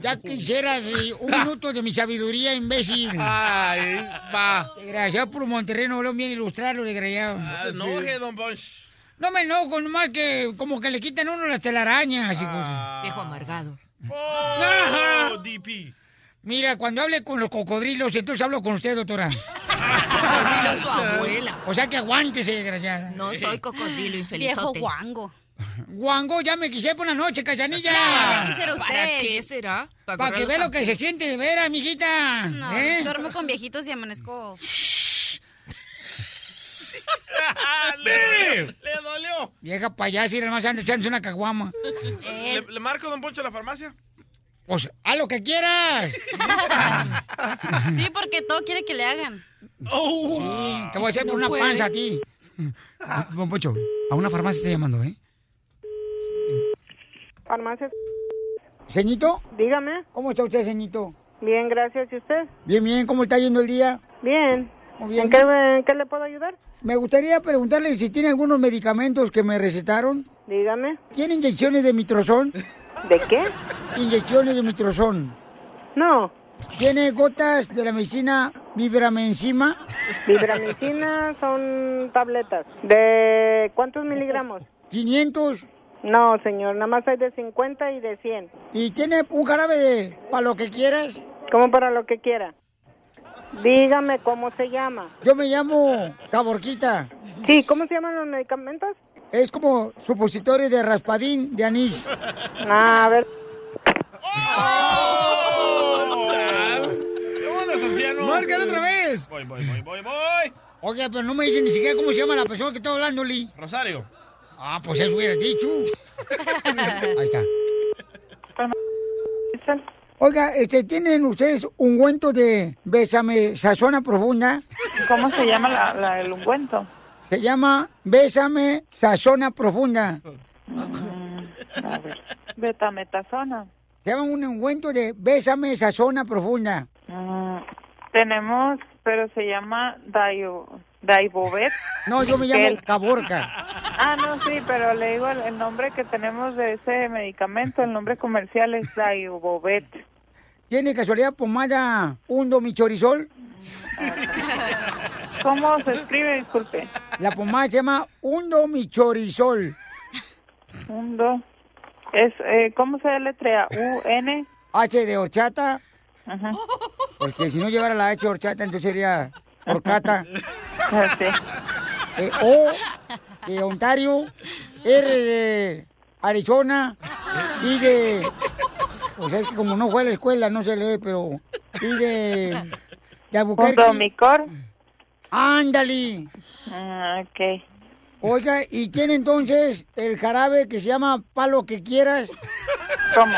Ya quisieras eh, un minuto de mi sabiduría, imbécil. Ay, va. Desgraciado por Monterrey, no bien ilustrarlo, desgraciado. No se enoje, don Ponch. No me enojo, nomás que como que le quitan a uno las telarañas. y Ah. Viejo amargado. Oh, DP. Mira, cuando hable con los cocodrilos, entonces hablo con usted, doctora. Cocodrilo su abuela. O sea que aguántese, desgraciada. No soy cocodrilo, infelizote. Viejo guango. Guango, ya me quise por la noche, cachanilla. Ya quisiera usted. ¿Para qué será? Para que vea lo que se siente de veras, mijita. No, ¿eh? duermo con viejitos y amanezco... ¡Le! ¡Le dolió! Vieja payasa y además anda echándose una caguama. ¿Le, le marco, don Poncho, a la farmacia? Pues, haz lo que quieras. Sí, porque todo quiere que le hagan. Sí, te voy a hacer No por una puede. panza a ti. Don Poncho, a una farmacia está llamando, ¿eh? Farmacia. ¿Ceñito? Dígame. ¿Cómo está usted, ceñito? Bien, gracias. ¿Y usted? Bien, bien. ¿Cómo está yendo el día? Bien. Muy bien. ¿En qué, en qué le puedo ayudar? Me gustaría preguntarle si tiene algunos medicamentos que me recetaron. Dígame. ¿Tiene inyecciones de mitrozón? ¿De qué? Inyecciones de mitrozón. No. ¿Tiene gotas de la medicina Vibramensima? Vibramicina son tabletas. ¿De cuántos miligramos? 500. No, señor, nada más hay de 50 y de 100. ¿Y tiene un jarabe de para lo que quieras? Como para lo que quiera. Dígame cómo se llama. Yo me llamo Caborquita. Sí, ¿cómo se llaman los medicamentos? Es como supositorio de raspadín de anís. Ah, a ver. ¿Qué onda, anciano? ¡Márcale otra vez! Voy, voy, voy, voy, voy. Oye, pero no me dicen ni siquiera cómo se llama la persona que está hablando, Lee. Rosario. Ah, pues eso hubieras dicho. Ahí está. Oiga, este, ¿tienen ustedes ungüento de Bésame Sazona Profunda? ¿Cómo se llama la, la- el ungüento? Se llama Bésame Sazona Profunda. A ver. Betametasona. Se llama un ungüento de Bésame Sazona Profunda. Mm, tenemos, pero se llama Daio, Daibobet. No, yo me llamo. Caborca. Ah, no, sí, pero le digo el, el nombre que tenemos de ese medicamento, el nombre comercial es Daibobet. ¿Tiene casualidad pomada Undo Michorizol? ¿Cómo se escribe? Disculpe. La pomada se llama Undo Michorizol. Undo. Es, eh, ¿Cómo se deletrea? U-N. H de horchata. Ajá. Porque si no llevara la H de horchata, entonces sería horcata. Eh, o de Ontario. R de Arizona. Y de... Pues es que como no fue a la escuela, no se lee, pero... Y de... De Albuquerque. Ándale. Ah, ok. Oiga, ¿y tiene entonces el jarabe que se llama palo que quieras? ¿Cómo?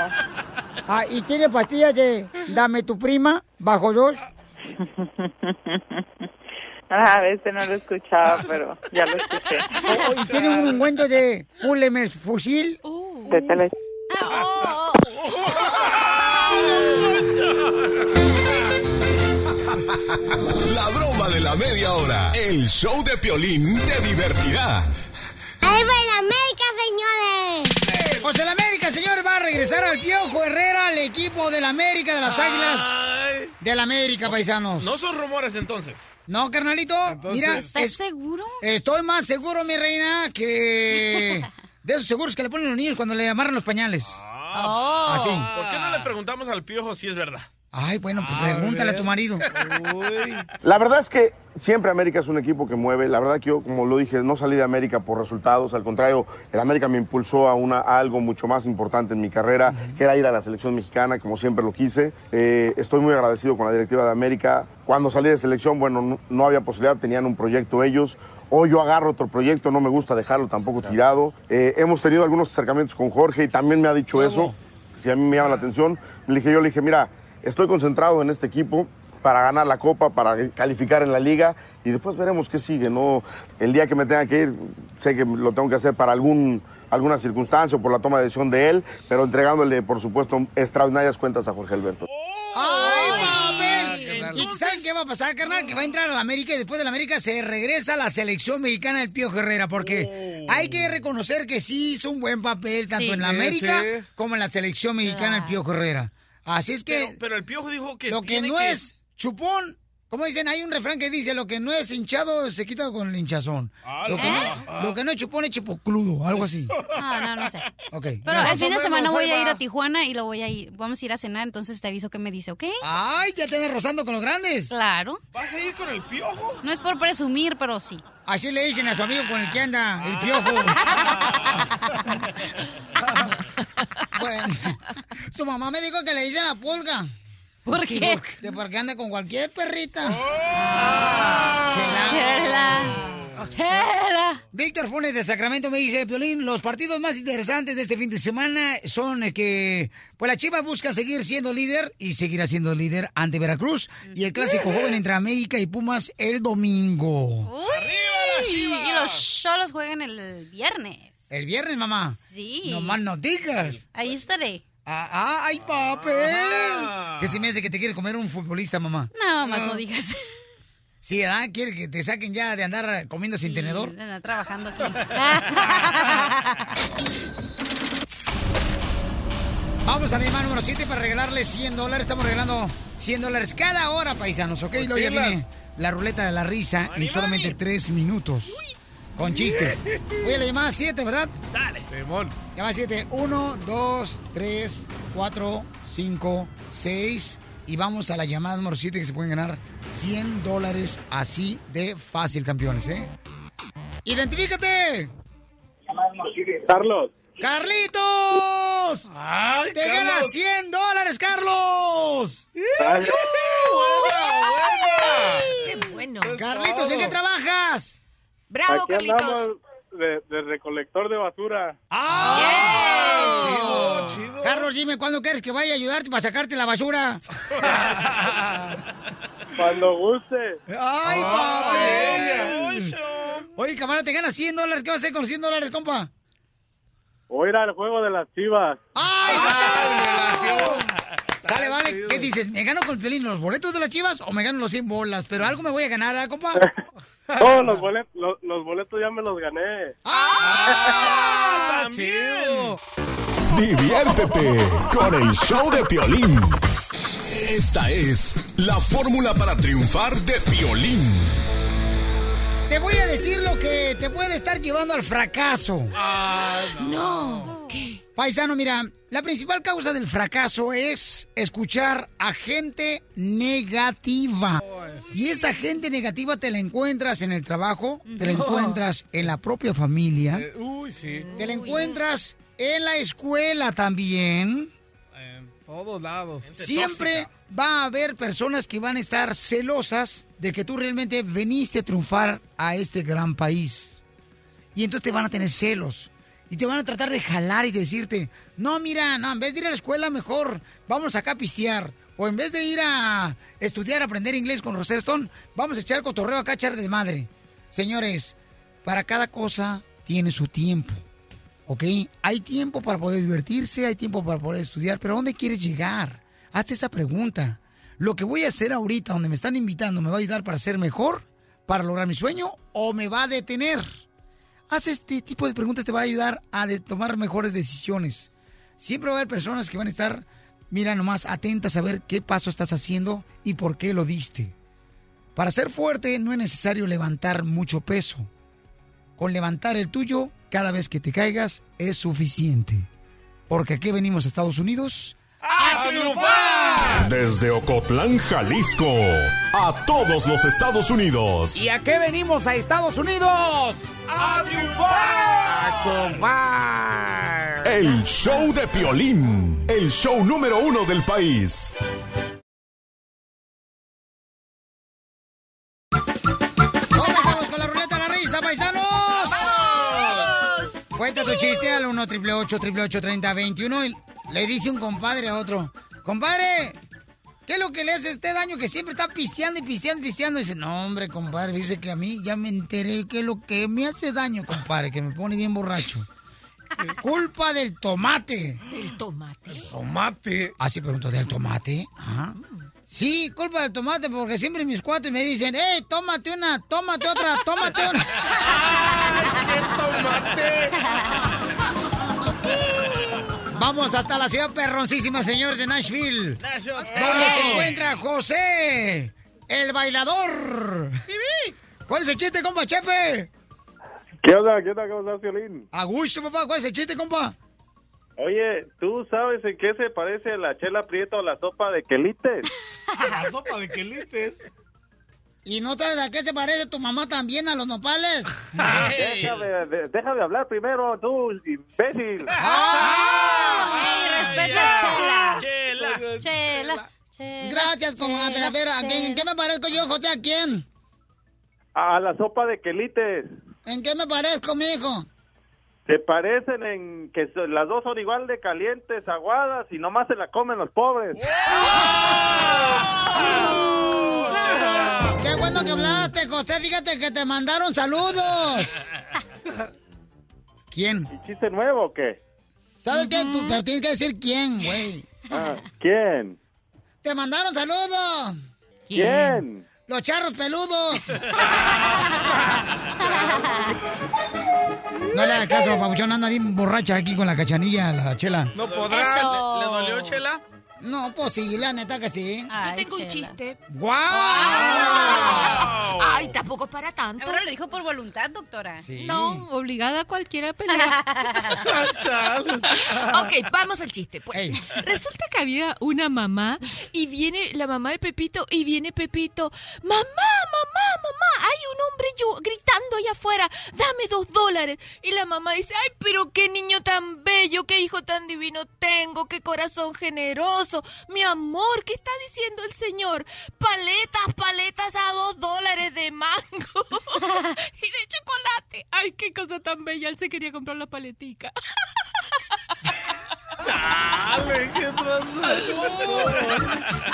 Ah, ¿y tiene pastillas de Dame tu prima, bajo dos? Ah, a veces no lo escuchaba, pero ya lo escuché. O- ¿Y tiene un ungüento de Púleme el fusil? De tele- La broma de la media hora. El show de Piolín te divertirá. ¡Ahí va el América, señores! Pues el América, señor, va a regresar al Piojo Herrera, al equipo del América, de las Águilas del América, paisanos. No son rumores entonces. No, carnalito, mira. ¿Estás seguro? Estoy más seguro, mi reina, que de esos seguros que le ponen los niños cuando le amarran los pañales. Ah, Así. ¿Por qué no le preguntamos al piojo si es verdad? Ay, bueno, pues pregúntale a tu marido. La verdad es que siempre América es un equipo que mueve. La verdad que yo, como lo dije, no salí de América por resultados. Al contrario, el América me impulsó a, una, a algo mucho más importante en mi carrera, que era ir a la selección mexicana, como siempre lo quise. Eh, estoy muy agradecido con la directiva de América. Cuando salí de selección, bueno, no, no había posibilidad, tenían un proyecto ellos. Hoy yo agarro otro proyecto, no me gusta dejarlo tampoco tirado. Eh, hemos tenido algunos acercamientos con Jorge y también me ha dicho eso. Si a mí me llama la atención, le dije, yo le dije, mira, estoy concentrado en este equipo para ganar la copa, para calificar en la liga y después veremos qué sigue, ¿no? El día que me tenga que ir, sé que lo tengo que hacer para algún, alguna circunstancia o por la toma de decisión de él, pero entregándole, por supuesto, extraordinarias cuentas a Jorge Alberto. ¡Ay, papel! ¿Y saben qué va a pasar, carnal? Que va a entrar a la América y después de la América se regresa a la selección mexicana del Pío Herrera, porque hay que reconocer que sí hizo un buen papel tanto Sí. en la Sí, América sí. como en la selección mexicana del Pío Herrera. Así es que Pero, pero el piojo dijo que lo que tiene no que- es chupón, como dicen, hay un refrán que dice, lo que no es hinchado se quita con el hinchazón. Lo que, no, lo que no es chupón es chipocludo, algo así. Ah, no, no sé. Ok. Pero el fin de semana voy a ir a Tijuana y lo voy a ir. Vamos a ir a cenar, entonces te aviso que me dice, ¿ok? Ay, ya te andas rozando con los grandes. Claro. ¿Vas a ir con el piojo? No es por presumir, pero sí. Así le dicen a su amigo con el que anda, el piojo. bueno, su mamá me dijo que le dicen la pulga. ¿Por qué? De porque anda con cualquier perrita. Chela. Chela. Víctor Funes de Sacramento me dice, Piolín, los partidos más interesantes de este fin de semana son eh, que pues la Chivas busca seguir siendo líder y seguirá siendo líder ante Veracruz y el clásico joven entre América y Pumas el domingo. Uy, y los cholos juegan el viernes. El viernes, mamá. Sí. No más no digas. Ahí estaré. Ah, ah, ay, papel. ¿Qué se me hace que te quiere comer un futbolista, mamá? No, más no digas. Sí, ¿verdad? ¿Quiere que te saquen ya de andar comiendo sin tenedor? Anda trabajando aquí. Vamos al llamada número 7 para regalarle 100 dólares. Estamos regalando 100 dólares cada hora, paisanos, ¿ok? Luego ya viene la ruleta de la risa en solamente 3 minutos. Con chistes. Oye, la llamada 7, ¿verdad? Dale. Simón. Llamada 7. 1, 2, 3, 4, 5, 6. Y vamos a la llamada número 7 que se pueden ganar 100 dólares así de fácil, campeones, ¿eh? ¡Identifícate! Carlos. ¡Carlitos! ¡Te ganas 100 dólares, Carlos! Gracias. ¡Qué bueno! Carlitos, ¿en qué trabajas? ¡Bravo, Aquí Carlitos! de, de recolector de basura. ¡Ah! Chido, Carlos, dime cuándo quieres que vaya a ayudarte para sacarte la basura. Cuando guste. ¡Ay, papel! Oye, camarada, te ganas 100 dólares. ¿Qué vas a hacer con 100 dólares, compa? Voy a ir al juego de las chivas. ¡Ay, sacalo! Sale, vale. ¿Qué dices? ¿Me gano con el pelín los boletos de las chivas o me gano los 100 bolas? Pero algo me voy a ganar, ¿ah, compa? Todos los boletos, los, los boletos ya me los gané. ¡Ah! ¡También! Diviértete con el show de Piolín. Esta es la fórmula para triunfar de Piolín. Te voy a decir lo que te puede estar llevando al fracaso. no. Paisano, mira, la principal causa del fracaso es escuchar a gente negativa. Y esa gente negativa te la encuentras en el trabajo, te la encuentras en la propia familia, Eh, uy, sí. te la encuentras en la escuela también. En todos lados. Siempre va a haber personas que van a estar celosas de que tú realmente veniste a triunfar a este gran país. Y entonces te van a tener celos. Y te van a tratar de jalar y decirte, no, mira, no, en vez de ir a la escuela, mejor vamos acá a pistear. O en vez de ir a estudiar, aprender inglés con Rosetta vamos a echar cotorreo acá, a echar de madre. Señores, para cada cosa tiene su tiempo. ¿Ok? Hay tiempo para poder divertirse, hay tiempo para poder estudiar, pero ¿a dónde quieres llegar? Hazte esa pregunta. ¿Lo que voy a hacer ahorita, donde me están invitando, me va a ayudar para ser mejor, para lograr mi sueño, o me va a detener? Haz este tipo de preguntas, te va a ayudar a tomar mejores decisiones. Siempre va a haber personas que van a estar, mira nomás, atentas a ver qué paso estás haciendo y por qué lo diste. Para ser fuerte no es necesario levantar mucho peso. Con levantar el tuyo cada vez que te caigas es suficiente. Porque aquí venimos a Estados Unidos ¡A ¡A triunfar! Desde Ocotlán, Jalisco, a todos los Estados Unidos. ¿Y a qué venimos a Estados Unidos? ¡A triunfar! ¡A triunfar! El show de Piolín, el show número uno del país. Comenzamos con la ruleta de la risa, paisanos. Cuenta tu chiste al 1 888 3021 y le dice un compadre a otro, compadre, ¿qué es lo que le hace este daño que siempre está pisteando y pisteando y pisteando? Y dice, no, hombre, compadre, dice que a mí ya me enteré que es lo que me hace daño, compadre, que me pone bien borracho. Culpa del tomate. ¿El tomate? ¿Tomate? Así preguntó, ¿del tomate? Ajá. Sí, culpa del tomate, porque siempre mis cuates me dicen, ¡Ey, tómate una, tómate otra, tómate una! ¡Qué tomate! Vamos hasta la ciudad perroncísima, señor, de Nashville. Nashville. Donde se encuentra José, el bailador. ¿Cuál es el chiste, compa, chefe? ¿Qué onda? ¿Qué onda? ¿Cómo estás, Violín? A gusto, papá. ¿Cuál es el chiste, compa? Oye, ¿tú sabes en qué se parece la chela prieto a la sopa de quelites? La sopa de quelites. ¿Y no sabes a qué se parece tu mamá también, a los nopales? Deja de, de hablar primero, tú, imbécil. ¡Ey, respeta a Chela! Chela. Chela. Chela. Gracias, comadre. A ver, ¿a quién- ¿en qué me parezco yo, José? ¿A quién? A la sopa de quelites. ¿En qué me parezco, mijo? Se parecen en que las dos son igual de calientes, aguadas, y nomás se la comen los pobres. Qué bueno que hablaste, José. Fíjate que te mandaron saludos. ¿Quién? ¿Y chiste nuevo o qué? ¿Sabes qué? Tú, pero tienes que decir quién, güey. Ah, ¿Quién? Te mandaron saludos. ¿Quién? Los charros peludos. No le hagas caso, papuchón. Anda bien borracha aquí con la cachanilla, la chela. ¿No podrá? ¿Le, le dolió, Chela? No, pues sí, la neta que sí. Ay, Yo tengo un chiste. ¡Guau! Ay, tampoco es para tanto. Ahora lo dijo por voluntad, doctora. Sí. No, obligada a cualquiera a pelear. ok, vamos al chiste. Pues Ey. resulta que había una mamá y viene la mamá de Pepito y viene Pepito. Mamá, mamá, mamá, hay un hombre yo- gritando allá afuera. Dame dos dólares. Y la mamá dice, ay, pero qué niño tan bello, qué hijo tan divino tengo, qué corazón generoso. Mi amor, ¿qué está diciendo el señor? Paletas, paletas a dos dólares de mango y de chocolate. Ay, qué cosa tan bella. Él se quería comprar la paletica. Chale, qué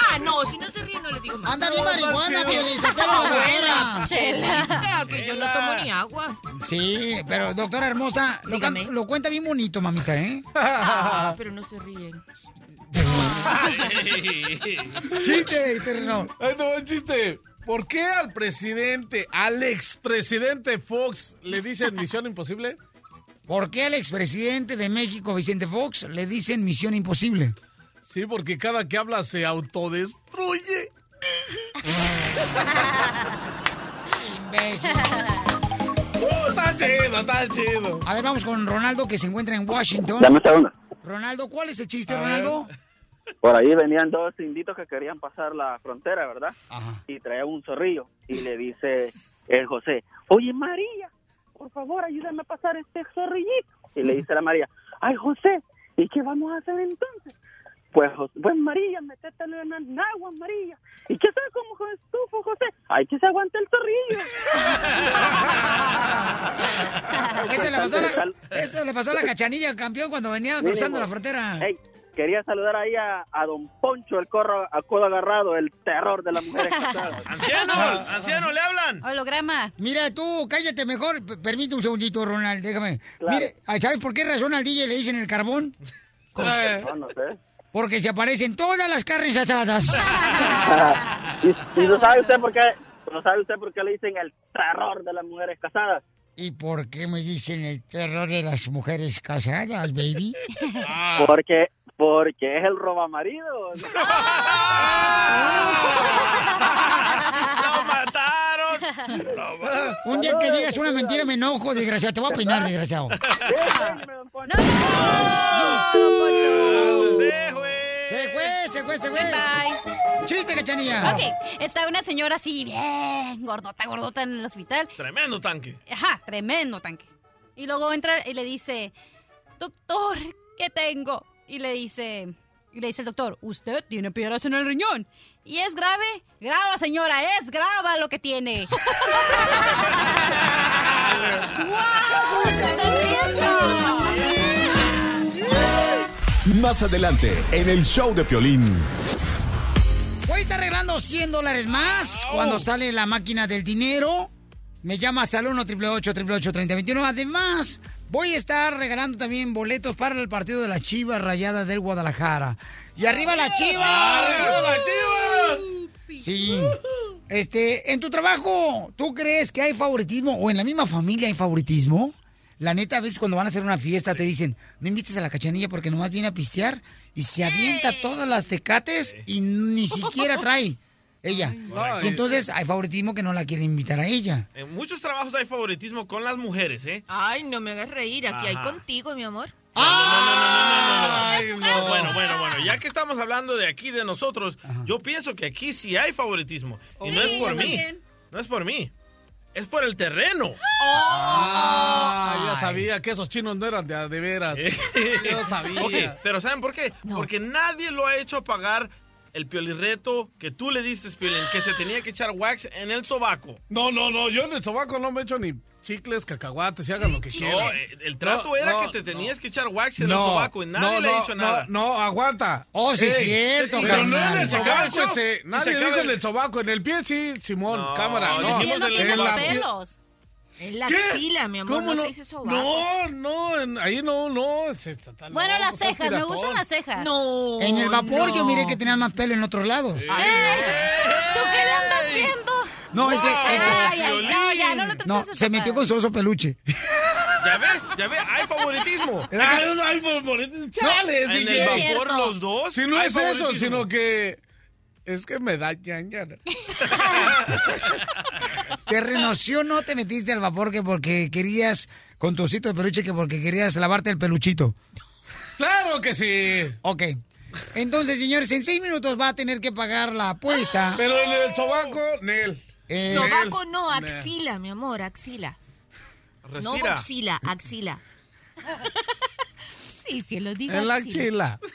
Ah, no, si no se ríe no le digo más. Anda bien marihuana, Piolín, Sotelo, la doctora. Chela. Que yo no tomo ni agua. Sí, pero doctora hermosa, lo, lo cuenta bien bonito, mamita, ¿eh? Ah, pero no se ríen. Chiste, terreno. Ahí te va el chiste. ¿Por qué al presidente, al expresidente Fox, le dicen misión imposible? ¿Por qué al expresidente de México, Vicente Fox, le dicen misión imposible? Sí, porque cada que habla se autodestruye. Uh, está chido, está chido. A ver, vamos con Ronaldo, que se encuentra en Washington. Dame un segundo. Ronaldo, ¿cuál es el chiste, A ver. Ronaldo? Por ahí venían dos inditos que querían pasar la frontera, ¿verdad? Ajá. Y traía un zorrillo. Y le dice el José, oye María, por favor ayúdame a pasar este zorrillito. Y le dice la María, ay José, ¿y qué vamos a hacer entonces? Pues, pues María, métetelo en el agua, María. ¿Y qué sabes cómo con estufo, José? Ay, que se aguante el zorrillo. Eso le pasó a la, eso le pasó a la cachanilla, campeón, cuando venía cruzando la frontera. Ey, quería saludar ahí a, a don Poncho, el corro a codo agarrado, el terror de las mujeres casadas. ¡Anciano! ¡Anciano, le hablan! Holograma. Mira, tú, cállate mejor. P- Permite un segundito, Ronald, déjame. Claro. Mire, ¿sabes por qué razón al DJ le dicen el carbón? No, no sé. Porque se aparecen todas las carnes asadas. ¿Y, y no sabe usted por qué? ¿No sabe usted por qué le dicen el terror de las mujeres casadas? ¿Y por qué me dicen el terror de las mujeres casadas, baby? Porque, porque es el robamarido. ¡Lo mataron! Un día que digas una mentira me enojo, desgraciado. Te voy a peinar, desgraciado. Poncho. ¡Se fue! Se fue, se fue, se fue. Bye. Chiste, cachanilla. Ok, está una señora así, bien gordota, gordota en el hospital. Tremendo tanque. Ajá, tremendo tanque. Y luego entra y le dice, doctor, ¿qué tengo? Y le dice, y le dice el doctor, usted tiene piedras en el riñón. ¿Y es grave? Graba, señora, es grava lo que tiene. ¡Guau! ¡Se está Más adelante, en el show de Piolín. Voy a estar arreglando 100 dólares más cuando sale la máquina del dinero. Me llamas al 1 888 3021 Además, voy a estar regalando también boletos para el partido de la Chivas Rayada del Guadalajara. ¡Y arriba la Chivas! ¡Arriba las Chivas! Sí. Este, en tu trabajo, ¿tú crees que hay favoritismo o en la misma familia hay favoritismo? La neta, a veces cuando van a hacer una fiesta te dicen, no invites a la cachanilla porque nomás viene a pistear y se avienta todas las tecates y ni siquiera trae ella. Y entonces hay favoritismo que no la quieren invitar a ella. En muchos trabajos hay favoritismo con las mujeres, ¿eh? Ay, no me hagas reír. Aquí hay contigo, mi amor. Ay, no. Bueno, bueno, bueno, ya que estamos hablando de aquí, de nosotros, yo pienso que aquí sí hay favoritismo. Y no Sí, es por mí. también. No es por mí. Es por el terreno. Ah, ya sabía que esos chinos no eran de, de veras. Yo sabía. Ok, pero ¿saben por qué? Porque nadie lo ha hecho pagar el piolirreto que tú le diste, Piolín, que se tenía que echar wax en el sobaco. No, no, no, yo en el sobaco no me echo ni chicles, cacahuates y hagan lo que No, quieran. eh, el trato No, era no, que te tenías que echar wax en no, el sobaco y nadie no, le ha no, dicho no, nada. No, aguanta. Oh, sí es cierto, Pero no en el ¿Se acaba el sobaco, ese- ¿Y se Nadie dijo en el sobaco, en el pie sí, Simón, No, cámara. en no. el pie no En la- pelos. En la ¿Qué? axila, mi amor, ¿Cómo no, no? se dice sobaco. No, no, en- ahí no, no. se- está tan Bueno, loco, las cejas, me gustan las cejas. No. En el vapor yo miré que tenías más pelo en otros lados. ¿Tú qué le andas viendo? No, es que, es que- Ay, ay, no, ya, no lo no, se metió con su oso peluche. Ya ve, ya ve, hay favoritismo. Ay, no, ay, favoritismo. Chales, en DJ. el vapor los dos. Si no hay es eso, sino que es que me da Te renoció, no te metiste al vapor que porque querías, con tu osito de peluche, que porque querías lavarte el peluchito. Claro que sí. Ok. Entonces, señores, en seis minutos va a tener que pagar la apuesta. Pero en el sobaco, Nel. Eh, Sobaco no, axila, mi amor, axila. No Respira. axila, axila. Sí, sí, lo digo. En la axila.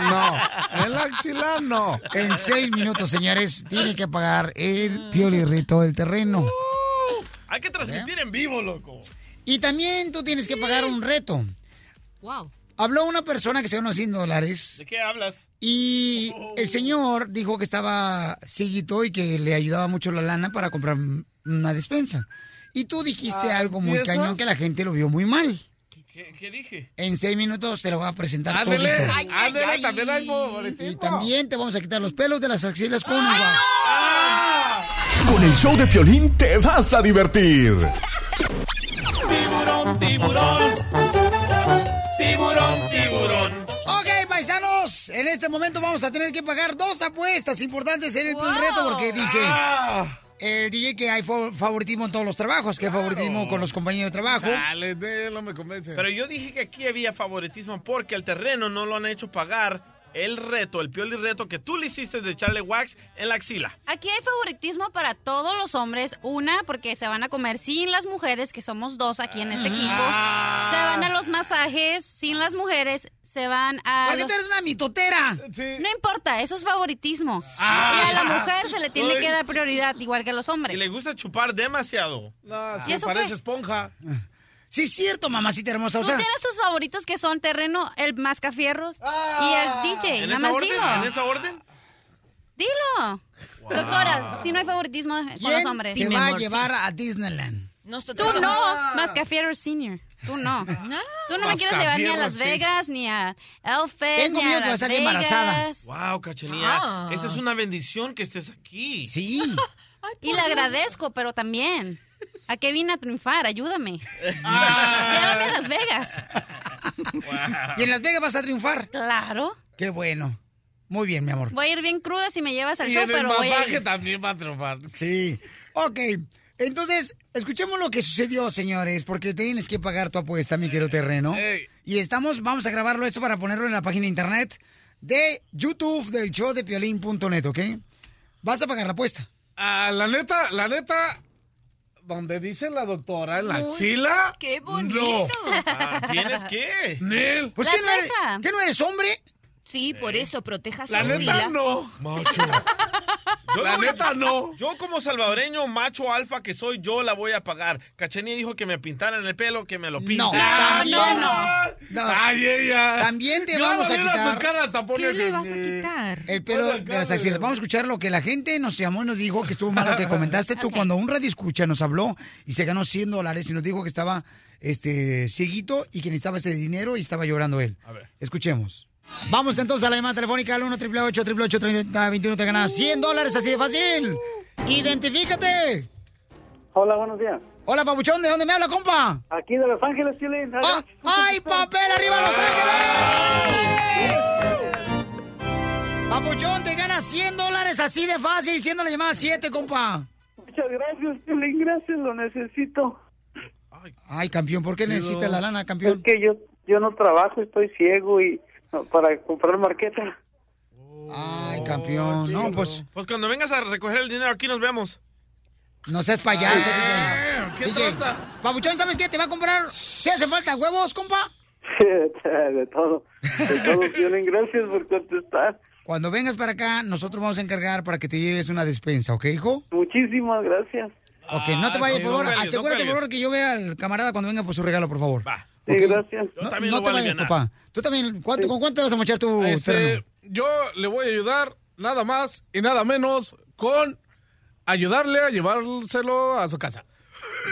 No, en la axila no. en seis minutos, señores, tiene que pagar el piolirrito del terreno. Hay que transmitir en vivo, loco. Y también tú tienes que pagar un reto. Wow. Habló una persona que se ganó 100 dólares ¿De qué hablas? y el señor dijo que estaba cieguito y que le ayudaba mucho la lana para comprar una despensa. Y tú dijiste Ah, algo muy cañón que la gente lo vio muy mal. ¿Qué, qué dije? En seis minutos te lo voy a presentar Ándele, todito. Ay, ay, ándele, ay. también hay favoritismo. Y también te vamos a quitar los pelos de las axilas con un wax. Con el show de Piolín te vas a divertir. Tiburón, tiburón. Tiburón, tiburón. Ok, paisanos, en este momento vamos a tener que pagar dos apuestas importantes en el Wow. reto porque dice Ah, el DJ que hay fa- favoritismo en todos los trabajos, que hay favoritismo con los compañeros de trabajo. Nel, no me convence. Pero yo dije que aquí había favoritismo porque al terreno no lo han hecho pagar el reto, el pioli reto que tú le hiciste de echarle wax en la axila. Aquí hay favoritismo para todos los hombres. Una, porque se van a comer sin las mujeres, que somos dos aquí en este equipo. Ah. Se van a los masajes sin las mujeres. Se van a. Porque los- tú eres una mitotera. Sí. No importa, eso es favoritismo. Ah. Y a la mujer se le tiene que dar prioridad, igual que a los Y hombres. le gusta chupar demasiado. No, ¿Y eso parece qué? esponja. Sí, es cierto, mamacita hermosa. O Tú sea, tienes tus favoritos que son terreno, el mascafierros y el DJ. ¿En Nada esa más orden? dilo. ¿En esa orden? Dilo. Doctora, si no hay favoritismo con los ¿quién hombres. te va a llevar a Disneyland? Tú no, Mascafierros Senior. Tú no. Tú no me quieres llevar ni a Las Vegas, ni a Elfest, Tengo ni miedo a que vas Las a salir embarazada. Vegas. Wow, cachanilla. Ah. Esa es una bendición que estés aquí. Sí. Y le agradezco, pero también. ¿A qué vine a triunfar? Ayúdame. Llévame a Las Vegas. ¿Y en Las Vegas vas a triunfar? Claro. Qué bueno. Muy bien, mi amor. Voy a ir bien cruda si me llevas al Y show, en el pero voy a ir. también va a triunfar. Sí. Ok. Entonces, escuchemos lo que sucedió, señores, porque tienes que pagar tu apuesta, mi querido terreno. Ey. Y estamos, vamos a grabarlo esto para ponerlo en la página de internet de YouTube del show de piolín.net, ¿ok? Vas a pagar la apuesta. Ah, la neta, la neta, donde dice la doctora en la Uy, axila. qué bonito. Ah, ¿Tienes qué? Nel. Pues La ¿qué no, eres, ceja. ¿qué no eres hombre? Sí, por eso proteja su La neta no. Macho. Yo La neta no. Yo como salvadoreño macho alfa que soy, yo la voy a pagar. Cachenía dijo que me pintaran el pelo, que me lo No, pinten. también. no. No. Ay, ella. También te Yo vamos a quitar cara hasta ¿Qué le vas a quitar? el pelo de las axilas. Vamos a escuchar lo que la gente nos llamó y nos dijo que estuvo mal lo que comentaste tú cuando un radio escucha nos habló y se ganó 100 dólares y nos dijo que estaba este cieguito y que necesitaba ese dinero y estaba llorando él. A ver. Escuchemos. Vamos entonces a la llamada telefónica al 1 888 3021 te ganas 100 dólares así de fácil. Identifícate. Hola, buenos días. Hola, papuchón, ¿de dónde me habla, compa? Aquí de Los Ángeles, Chile. Ah, ¡Ay, papel arriba Los Ángeles! Papuchón, te ganas 100 dólares así de fácil, siendo la llamada 7, compa. Muchas gracias, Chile. Gracias, lo necesito. Ay, campeón, ¿por qué necesitas la lana, Es campeón? que yo, yo no trabajo, estoy ciego y para comprar marqueta. Ay, campeón. No, pues, Pues cuando vengas a recoger el dinero aquí nos vemos. no seas payaso, Eh, ¿qué DJ. DJ. tranza? Papuchón, ¿sabes qué? ¿Te va a comprar? ¿Qué hace falta? ¿Huevos, compa? de todo. De todo, Piolín. Gracias por contestar. Cuando vengas para acá, nosotros vamos a encargar para que te lleves una despensa, ¿ok, hijo? Muchísimas gracias. Ok, no te Ah, vayas por no Asegúrate por favor que yo vea al camarada cuando venga por su regalo, por favor. Va. Sí, gracias. Yo No, también no lo te voy a vayas, papá. Tú también, ¿cuánto, ¿con cuánto te vas a mochar tu terreno? Este, yo le voy a ayudar nada más y nada menos con ayudarle a llevárselo a su casa.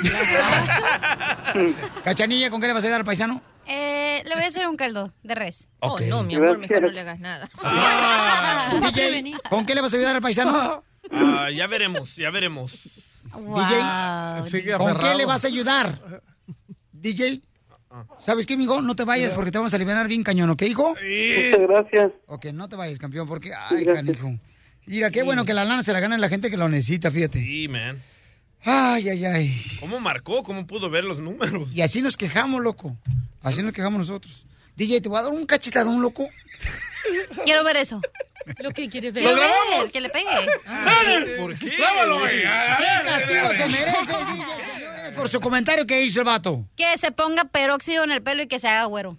Cachanilla, ¿con qué le vas a ayudar al paisano? Eh, le voy a hacer un caldo de res. Oh, no, mi amor, mejor no le hagas nada. Ah, DJ, ¿con qué le vas a ayudar al paisano? ah, ya veremos, ya veremos. Wow. Sigue ¿Con qué le vas a ayudar? DJ, ¿sabes qué, mijo? No te vayas porque te vamos a aliviar bien cañón, ¿ok, hijo? Muchas gracias. Ok, no te vayas, campeón, porque... Ay, canijo. Mira, qué bueno que la lana se la gana la gente que lo necesita, fíjate. Sí, man. Ay, ay, ay. ¿Cómo marcó? ¿Cómo pudo ver los números? Y así nos quejamos, loco. Así nos quejamos nosotros. DJ, ¿te voy a dar un cachetadón, loco? Quiero ver eso. Lo que quieres ver. Quiero ver, que le pegue. ¿Por qué? ¿Qué castigo se merece DJ, por su comentario que hizo el vato? Que se ponga peróxido en el pelo y que se haga güero.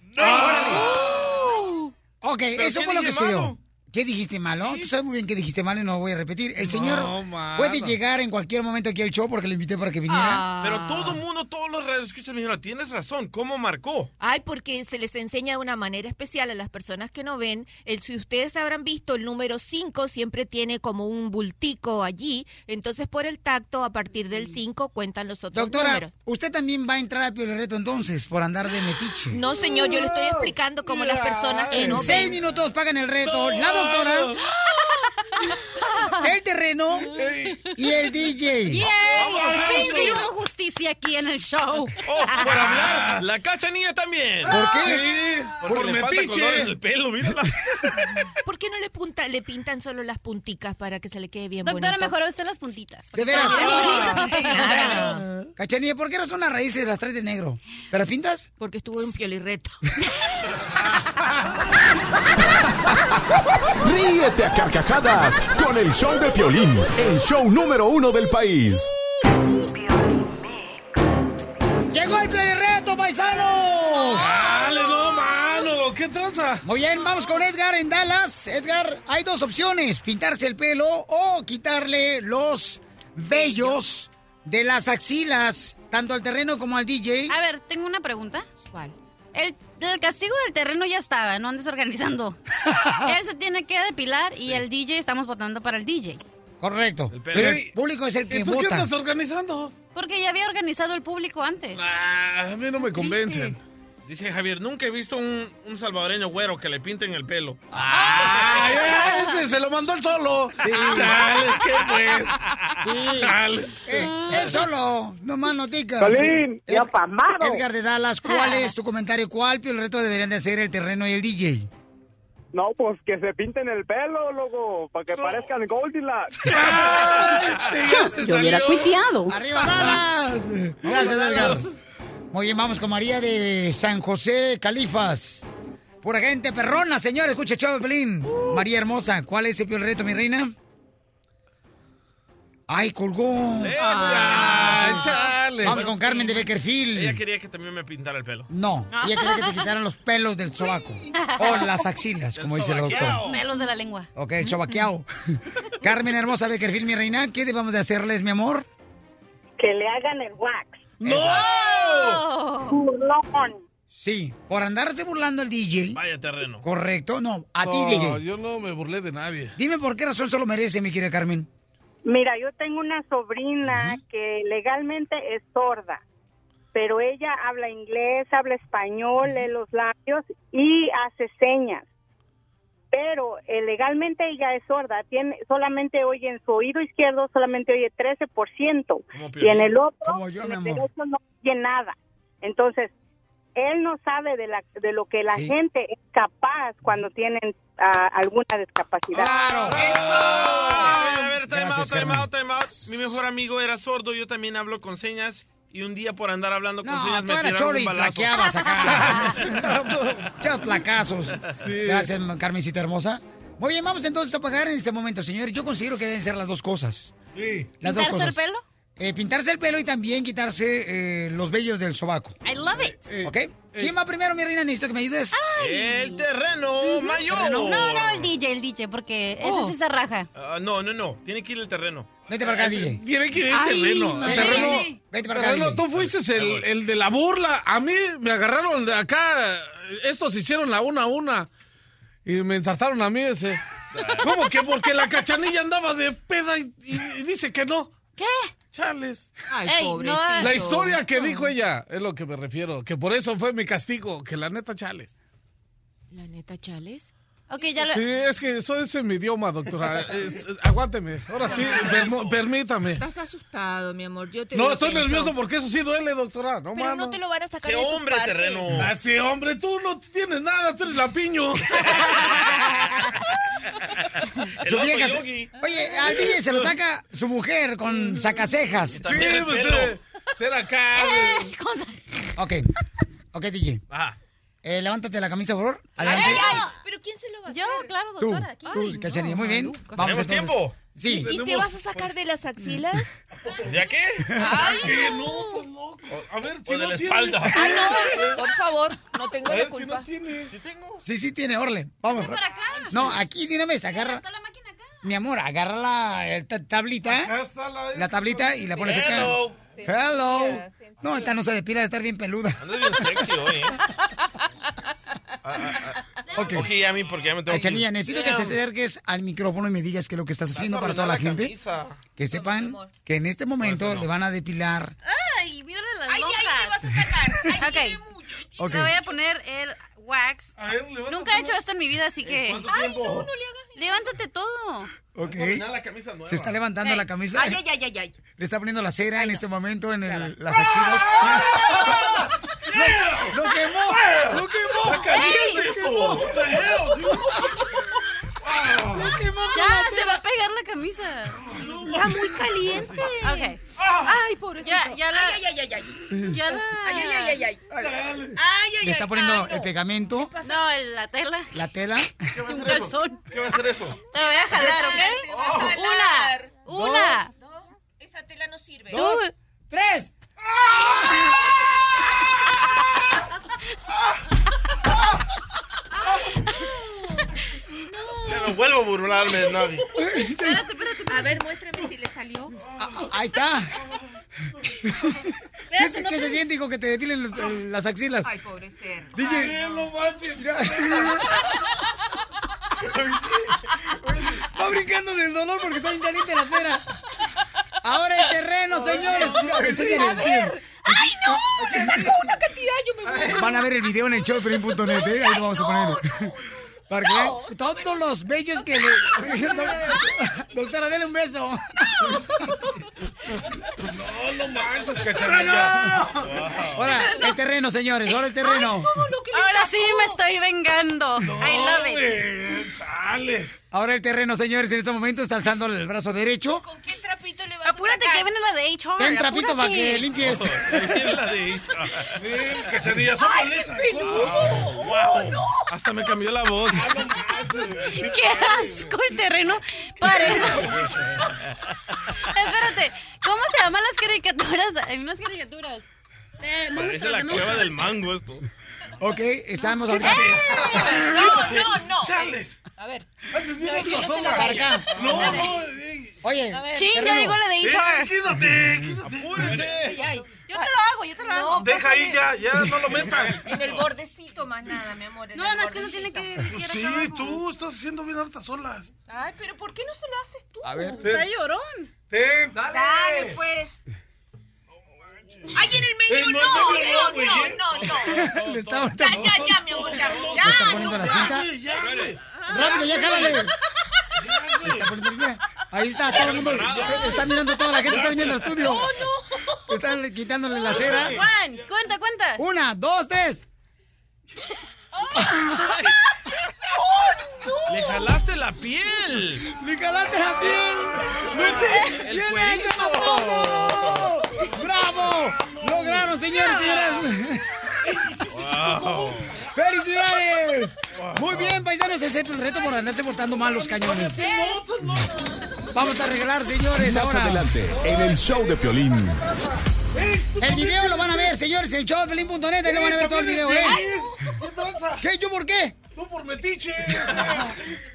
Ok, eso fue lo que dije sucedió. ¿Qué dijiste malo? Tú sabes muy bien que dijiste malo y no lo voy a repetir. El señor puede llegar en cualquier momento aquí al show porque lo invité para que viniera. Pero todo el mundo, todos los radioescuchas me dijeron, tienes razón, ¿cómo marcó? Ay, porque se les enseña de una manera especial a las personas que no ven. El, si ustedes habrán visto, el número 5 siempre tiene como un bultico allí. Entonces, por el tacto, a partir del 5 cuentan los otros Doctora, números. usted también va a entrar a Reto entonces por andar de metiche. No, señor, yo le estoy explicando cómo las personas que En no seis ven. minutos pagan el reto. La doctora, el terreno y el DJ. Un show. hizo justicia aquí en el show. Oh, por hablar, la cachanilla también. ¿Por qué? Sí, porque Por le falta metiche. color en el pelo, mírala. ¿Por qué no le, punta, le pintan solo las punticas para que se le quede bien Doctora, bonito? mejor a usted las puntitas. De veras. Claro. Cachanilla, ¿por qué razón las raíces las traes de negro? ¿Te las pintas? Porque estuvo en piolirreto. Ríete a carcajadas con el show de Piolín, el show número uno del país. ¡Llegó el reto, paisanos! ¡Dale, no, mano! ¿Qué tranza? Muy bien, vamos con Edgar en Dallas. Edgar, hay dos opciones, pintarse el pelo o quitarle los vellos de las axilas, tanto al terreno como al DJ. A ver, tengo una pregunta. ¿Cuál? El, el castigo del terreno ya estaba, no andes organizando. Él se tiene que depilar y el DJ estamos votando para el DJ. Correcto. El pelo. Pero el público es el que ¿Y tú qué vota. estás organizando? Porque ya había organizado el público antes. Ah, a mí no me convencen. Dice Javier, nunca he visto un, un salvadoreño güero que le pinten el pelo. ¡Ah, ya, ese se lo mandó el solo! Sí. Chales, ¿qué pues? Sí. Chale. Eh, él solo, no más noticas. Piolín, ya Ed- pamado. Edgar de Dallas, ¿cuál es tu comentario? ¿Cuál el reto deberían de hacer el terreno y el DJ? No, pues que se pinten el pelo, loco, para que parezcan Goldilocks. Yo hubiera cuiteado. ¡Arriba Dallas! Gracias, Edgar. Muy bien, vamos con María de San José, Califas. Pura gente perrona, señores. Escucha, chavo Pelín. María Hermosa, ¿cuál es el peor reto, mi reina? Ay, colgó. Chale. Vamos con Carmen de Beckerfield. Ella quería que también me pintara el pelo. No, ella quería que te quitaran los pelos del sobaco. O las axilas, como dice la doctora. Pelos de la lengua. Ok, el sobaqueado. Carmen Hermosa Beckerfield, mi reina, ¿qué debemos de hacerles, mi amor? Que le hagan el wax. ¡No! Burlón. Sí, por andarse burlando al DJ. Vaya terreno. Correcto, no, a ti, No, DJ. yo no me burlé de nadie. Dime por qué razón se lo merece, mi querida Carmen. Mira, yo tengo una sobrina que legalmente es sorda, pero ella habla inglés, habla español, lee los labios y hace señas. Pero eh, legalmente ella es sorda, tiene solamente oye en su oído izquierdo solamente oye 13% y en el otro yo, en el derecho no oye nada. Entonces, él no sabe de, la, de lo que la Sí. gente es capaz cuando tienen ah, alguna discapacidad. A ver, a ver, time Gracias, out, time Carmen. out, time out. Mi mejor amigo era sordo, yo también hablo con señas. Y un día por andar hablando con No, señas tú me eras tiraron choro un y balazo. plaqueabas acá. Echas placazos. Gracias, Carmencita hermosa. Muy bien, vamos entonces a pagar en este momento, señores. Yo considero que deben ser las dos cosas. Sí. Las dos ¿Pintarse el cosas. pelo? Eh, pintarse el pelo y también quitarse eh, los vellos del sobaco. I love it. ¿Ok? ¿Quién va primero, mi reina? Necesito que me ayudes. El terreno mayor. No, no, el DJ, el DJ, porque ese Oh. sí se raja. Ah, no, no, no. Tiene que ir el terreno. Vete para acá, DJ. Tiene que ir el Ay, terreno. madre. El terreno. Sí. Vete para acá, Terreno, DJ. tú fuiste el, el de la burla. A mí me agarraron de acá. Estos hicieron la una a una. Y me ensartaron a mí ese. ¿Cómo que? Porque la cachanilla andaba de peda y, y- y dice que no. ¿Qué? Chales. Ay, Ey, pobrecito. no, La historia que dijo ella es lo que me refiero. Que por eso fue mi castigo. Que la neta, chales. ¿La neta, Chales? Ok, ya lo... Sí, es que eso es en mi idioma, doctora. Es- aguánteme. Ahora sí, permo- permítame. Estás asustado, mi amor. Yo te No, estoy pienso. nervioso porque eso sí duele, doctora. No, Pero mano. no te lo van a sacar ¡Qué de tu hombre, parte. terreno! Ah, sí, hombre, tú no tienes nada, tú eres la piño. Su oso vieja se- yogi. Oye, al DJ se lo saca su mujer con sacacejas. Sí, pues pelo. eh, ser acá. eh. Ok. Ok, DJ. Ajá. Eh, levántate la camisa, por favor. Ay, Adelante. ay, pero ¿quién se lo va a Yo, hacer? claro, Tú, doctora. tú, Ay, Cachanilla. no, Muy bien. nunca. Vamos ¿Tenemos entonces. tiempo? Sí. ¿Y te Tenemos- vas a sacar de las axilas? ¿Ya qué? Ay, ¿Qué? no. No, pues loco. A ver, si O de no la tienes. espalda. Ay, no, por favor, no tengo A la ver si culpa. no tienes. ¿Sí tengo? Sí, sí tiene, Orle. Vamos. para acá. No, aquí de una vez, agarra. Está la máquina acá. Mi amor, agarra la tablita. Acá está la... La tablita y la pones acá. Hello. Hello. No, esta no se despila de estar bien peluda. Andas bien sexy hoy, ¿eh? Ah, ah, ah. Ok. Ok, ya a mí, porque ya me tengo que ir. Cachanilla, necesito que te acerques al micrófono y me digas qué es lo que estás haciendo para toda la arruinar gente. camisa. Que sepan que en este momento le van a depilar. Ay, mírale las Ay, ahí me vas a sacar. Ay, Ok. tiene mucho. Ok. Le voy a poner el wax. A ver, levántate. Nunca he hecho esto en mi vida, así que... ¿Cuánto tiempo? Levántate todo. Ok. Terminar la camisa nueva. Se está levantando la camisa. Ay, ay, ay, ay, ay. Le está poniendo la cera en este momento en el- las axilas. ¡Lo, lo quemó! ¡Lo quemó! ¡Lo quemó Ya, se va a pegar la camisa. Está muy caliente. Ok. Ay, pobrecito. Ya, ya la- Ay, ay, ay, ay, ay. Ya la... Ay, ay, ay, ay, ay. Ay, ay, Le está ay, poniendo el pegamento, No, la tela. la tela. ¿Qué va a hacer eso? ¿Qué va a hacer eso? Te lo voy a jalar, ¿ok? Te va a jalar. Una. Una. No, esa tela no sirve. ¡Dos! ¡Tres! Ya no vuelvo a burlarme de nadie. A ver, muéstrame si le salió. Ah, ah, ahí está. ¿Qué, se, qué se siente, hijo, que te depilen los- el- las axilas? Ay, pobre ser. DJ. No manches. Va brincando del dolor porque está bien caliente la cera. Ahora el terreno, señores. Mira, enséñale, enséñale. ¡Ay, no! Le salió una cantidad, yo me muero. Van a ver el video en el show de Pelín.net, ¿eh? Ahí lo vamos a poner. Para que vean todos los bellos que le... Doctora, dele un beso. No, no manches, cachanilla. Ahora, el terreno, señores. Ahora el terreno. Ahora sí me estoy vengando. I love it. Güey, Ahora el terreno, señores, en este momento está alzando el brazo derecho. ¿Con qué trapito le vas Apúrate que viene la de HR. Ten trapito para que limpies. la de HR. Cachanilla, son Ay, qué. Wow. No. Hasta me cambió la voz. ¡Qué asco el terreno! Para eso. Espérate, ¿cómo se llaman las caricaturas? Hay unas caricaturas. Eh, Parece la cueva del mango esto. Ok, estamos ahorita. No, no, no. Charles. A ver. Haces bien No. No, no. Oye, A ver. Chinga, terreno. digo la de Eh, HR. quítate, quítate. Apúrense. Yo te lo hago, yo te lo hago. Deja ahí ya, ya no lo metas. En el bordecito más nada, mi amor. No, no, es que no tiene que Pues sí, tú estás haciendo bien hartas olas. Ay, pero ¿por qué no se lo haces tú? A ver. Está llorón. Ten, dale. Dale, pues. Ay, en el medio, Eh, no, no, no, no, no, no, no. Le está ahorita- Ya, ya, ya, mi amor, ya. ¿Le Ya, está poniendo la no, cinta? Rápido, ya, jálale. Le está poniendo la cinta. Ahí está, todo el mundo está mirando, toda la gente está viniendo al estudio. No, no. Están quitándole la cera. Juan, cuenta, cuenta. Una, dos, tres. Le jalaste la piel. ¡Le jalaste la piel! ¡No ¡Bien hecho! ¡Bravo! ¡Lograron, señores y señoras! Wow. ¡Felicidades! Muy bien, paisanos, excepto el reto por andarse portando mal los cañones. Vamos a regalar, señores, Más ahora. adelante, en el show de Piolín. El video lo van a ver, señores, en el showpelín.net, ahí lo van a ver todo el video, ¿eh? ¿Qué? ¿Yo por qué? Tú por metiche.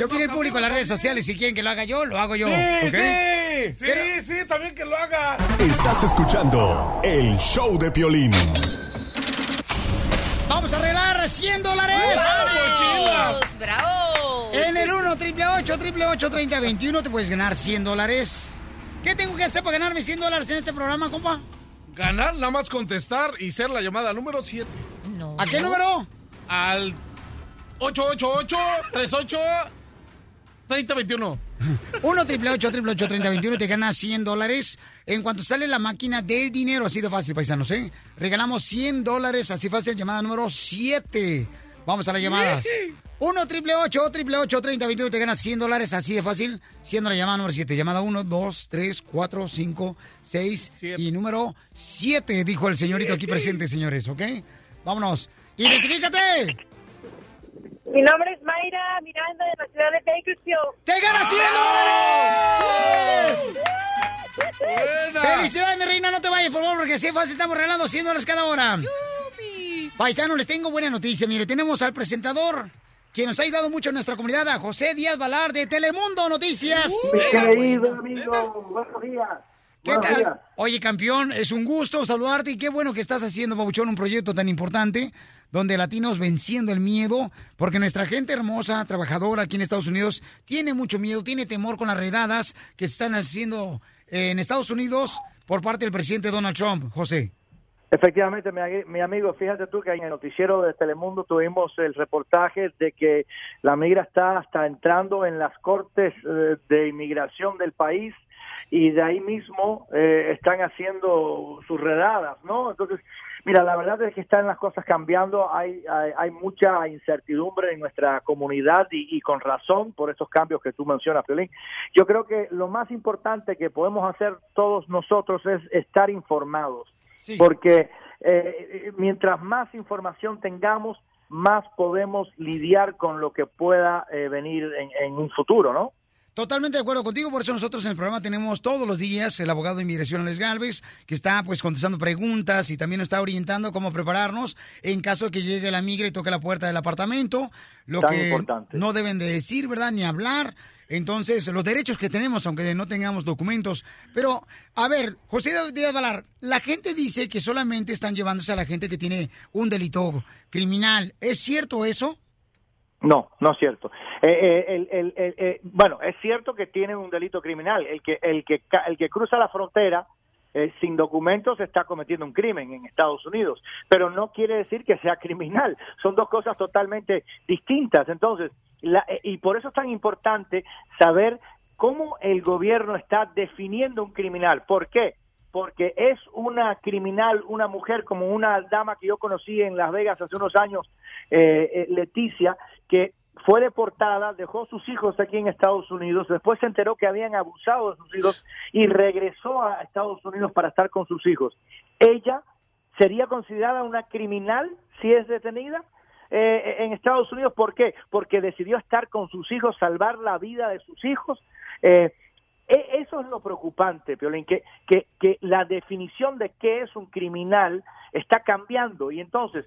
¿Qué opina el público en las redes sociales? Si quieren que lo haga yo, lo hago yo. Sí, ¿ok? sí, sí, Pero- sí, también que lo haga. Estás escuchando el show de Piolín. Vamos a arreglar 100 dólares. ¡Vamos, bravo! En el 1 triple 8 triple 8 30 21 te puedes ganar 100 dólares. ¿Qué tengo que hacer para ganarme 100 dólares en este programa, compa? Ganar, nada más contestar y ser la llamada número 7. No. ¿A qué número? Al 888-38-3021. 1 triple 8 triple 8 30 21 te ganas 100 dólares en cuanto sale la máquina del dinero. Así de fácil, paisanos, ¿eh? Regalamos 100 dólares, así fácil, llamada número 7. Vamos a las llamadas. 1 triple 8 triple 8 30 21 te ganas 100 dólares, así de fácil, siendo la llamada número 7. Llamada 1, 2, 3, 4, 5, 6 y número 7, dijo el señorito aquí presente, señores, ¿ok? Vámonos. ¡Identifícate! Mi nombre es Mayra Miranda de la ciudad de Bakersfield. ¡Te ganas 100 dólares! ¡Felicidades, mi reina! No te vayas, por favor, porque así es fácil. Estamos regalando 100 dólares cada hora. Paisanos, les tengo buena noticia. Mire, tenemos al presentador, quien nos ha ayudado mucho en nuestra comunidad, a José Díaz Valar de Telemundo Noticias. Mi querido amigo, buenos días. ¿Qué Buenos tal? días. Oye, campeón, es un gusto saludarte y qué bueno que estás haciendo, Babuchón, un proyecto tan importante donde latinos venciendo el miedo, porque nuestra gente hermosa, trabajadora aquí en Estados Unidos, tiene mucho miedo, tiene temor con las redadas que se están haciendo eh, en Estados Unidos por parte del presidente Donald Trump, José. Efectivamente, mi, amigo, fíjate tú que en el noticiero de Telemundo tuvimos el reportaje de que la migra está hasta entrando en las cortes eh, de inmigración del país y de ahí mismo eh, están haciendo sus redadas, ¿no? Entonces, mira, la verdad es que están las cosas cambiando, hay, hay, hay mucha incertidumbre en nuestra comunidad y, y con razón por estos cambios que tú mencionas, Piolín. Yo creo que lo más importante que podemos hacer todos nosotros es estar informados porque eh, mientras más información tengamos, más podemos lidiar con lo que pueda eh, venir en, en un futuro, ¿no? Totalmente de acuerdo contigo, por eso nosotros en el programa tenemos todos los días el abogado de inmigración Alex Galvez, que está pues contestando preguntas y también nos está orientando cómo prepararnos en caso de que llegue la migra y toque la puerta del apartamento, lo Tan que importante. no deben de decir, ¿verdad? Ni hablar. Entonces, los derechos que tenemos, aunque no tengamos documentos. Pero, a ver, José Díaz Valar, la gente dice que solamente están llevándose a la gente que tiene un delito criminal. ¿Es cierto eso? No, no es cierto. Eh, eh, el- eh, bueno, es cierto que tienen un delito criminal. El que el que el que cruza la frontera eh, sin documentos está cometiendo un crimen en Estados Unidos, pero no quiere decir que sea criminal. Son dos cosas totalmente distintas. Entonces, la- eh, y por eso es tan importante saber cómo el gobierno está definiendo un criminal. ¿Por qué? Porque es una criminal, una mujer como una dama que yo conocí en Las Vegas hace unos años, eh, Leticia, que fue deportada, dejó sus hijos aquí en Estados Unidos, después se enteró que habían abusado de sus hijos y regresó a Estados Unidos para estar con sus hijos. Ella sería considerada una criminal si es detenida eh, en Estados Unidos. ¿Por qué? Porque decidió estar con sus hijos, salvar la vida de sus hijos. Eh, e- eso es lo preocupante, Piolín, que, que, que la definición de qué es un criminal está cambiando. Y entonces,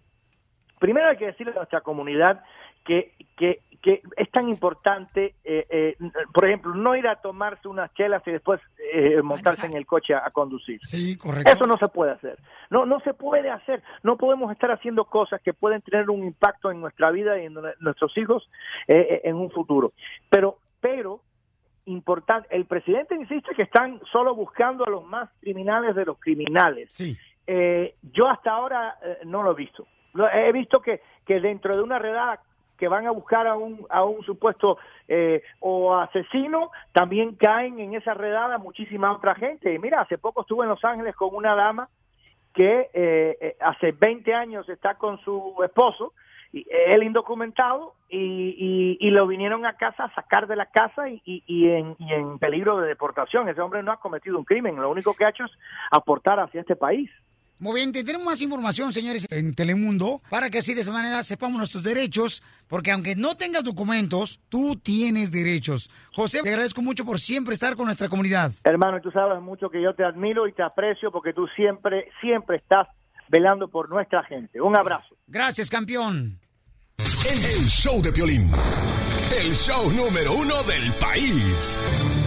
primero hay que decirle a nuestra comunidad que, que, que es tan importante, eh, eh, por ejemplo, no ir a tomarse unas chelas y después eh, montarse en el coche a, a conducir. Sí, correcto. Eso no se puede hacer. No, no se puede hacer. No podemos estar haciendo cosas que pueden tener un impacto en nuestra vida y en nue- nuestros hijos eh, eh, en un futuro. Pero, pero importante, el presidente insiste que están solo buscando a los más criminales de los criminales. Sí. Eh, yo hasta ahora no lo he visto. He visto que, que dentro de una redada que van a buscar a un, a un supuesto eh, o asesino, también caen en esa redada muchísima otra gente. Y mira, hace poco estuve en Los Ángeles con una dama que eh, eh, hace 20 años está con su esposo, y, eh, él indocumentado, y, y, lo vinieron a casa a sacar de la casa y, y en, y en peligro de deportación. Ese hombre no ha cometido un crimen, lo único que ha hecho es aportar hacia este país. Muy bien, tenemos más información, señores, en Telemundo, para que así de esa manera sepamos nuestros derechos, porque aunque no tengas documentos, tú tienes derechos. José, te agradezco mucho por siempre estar con nuestra comunidad. Hermano, y tú sabes mucho que yo te admiro y te aprecio porque tú siempre, siempre estás velando por nuestra gente. Un abrazo. Gracias, campeón. El show de Piolín. El show número uno del país.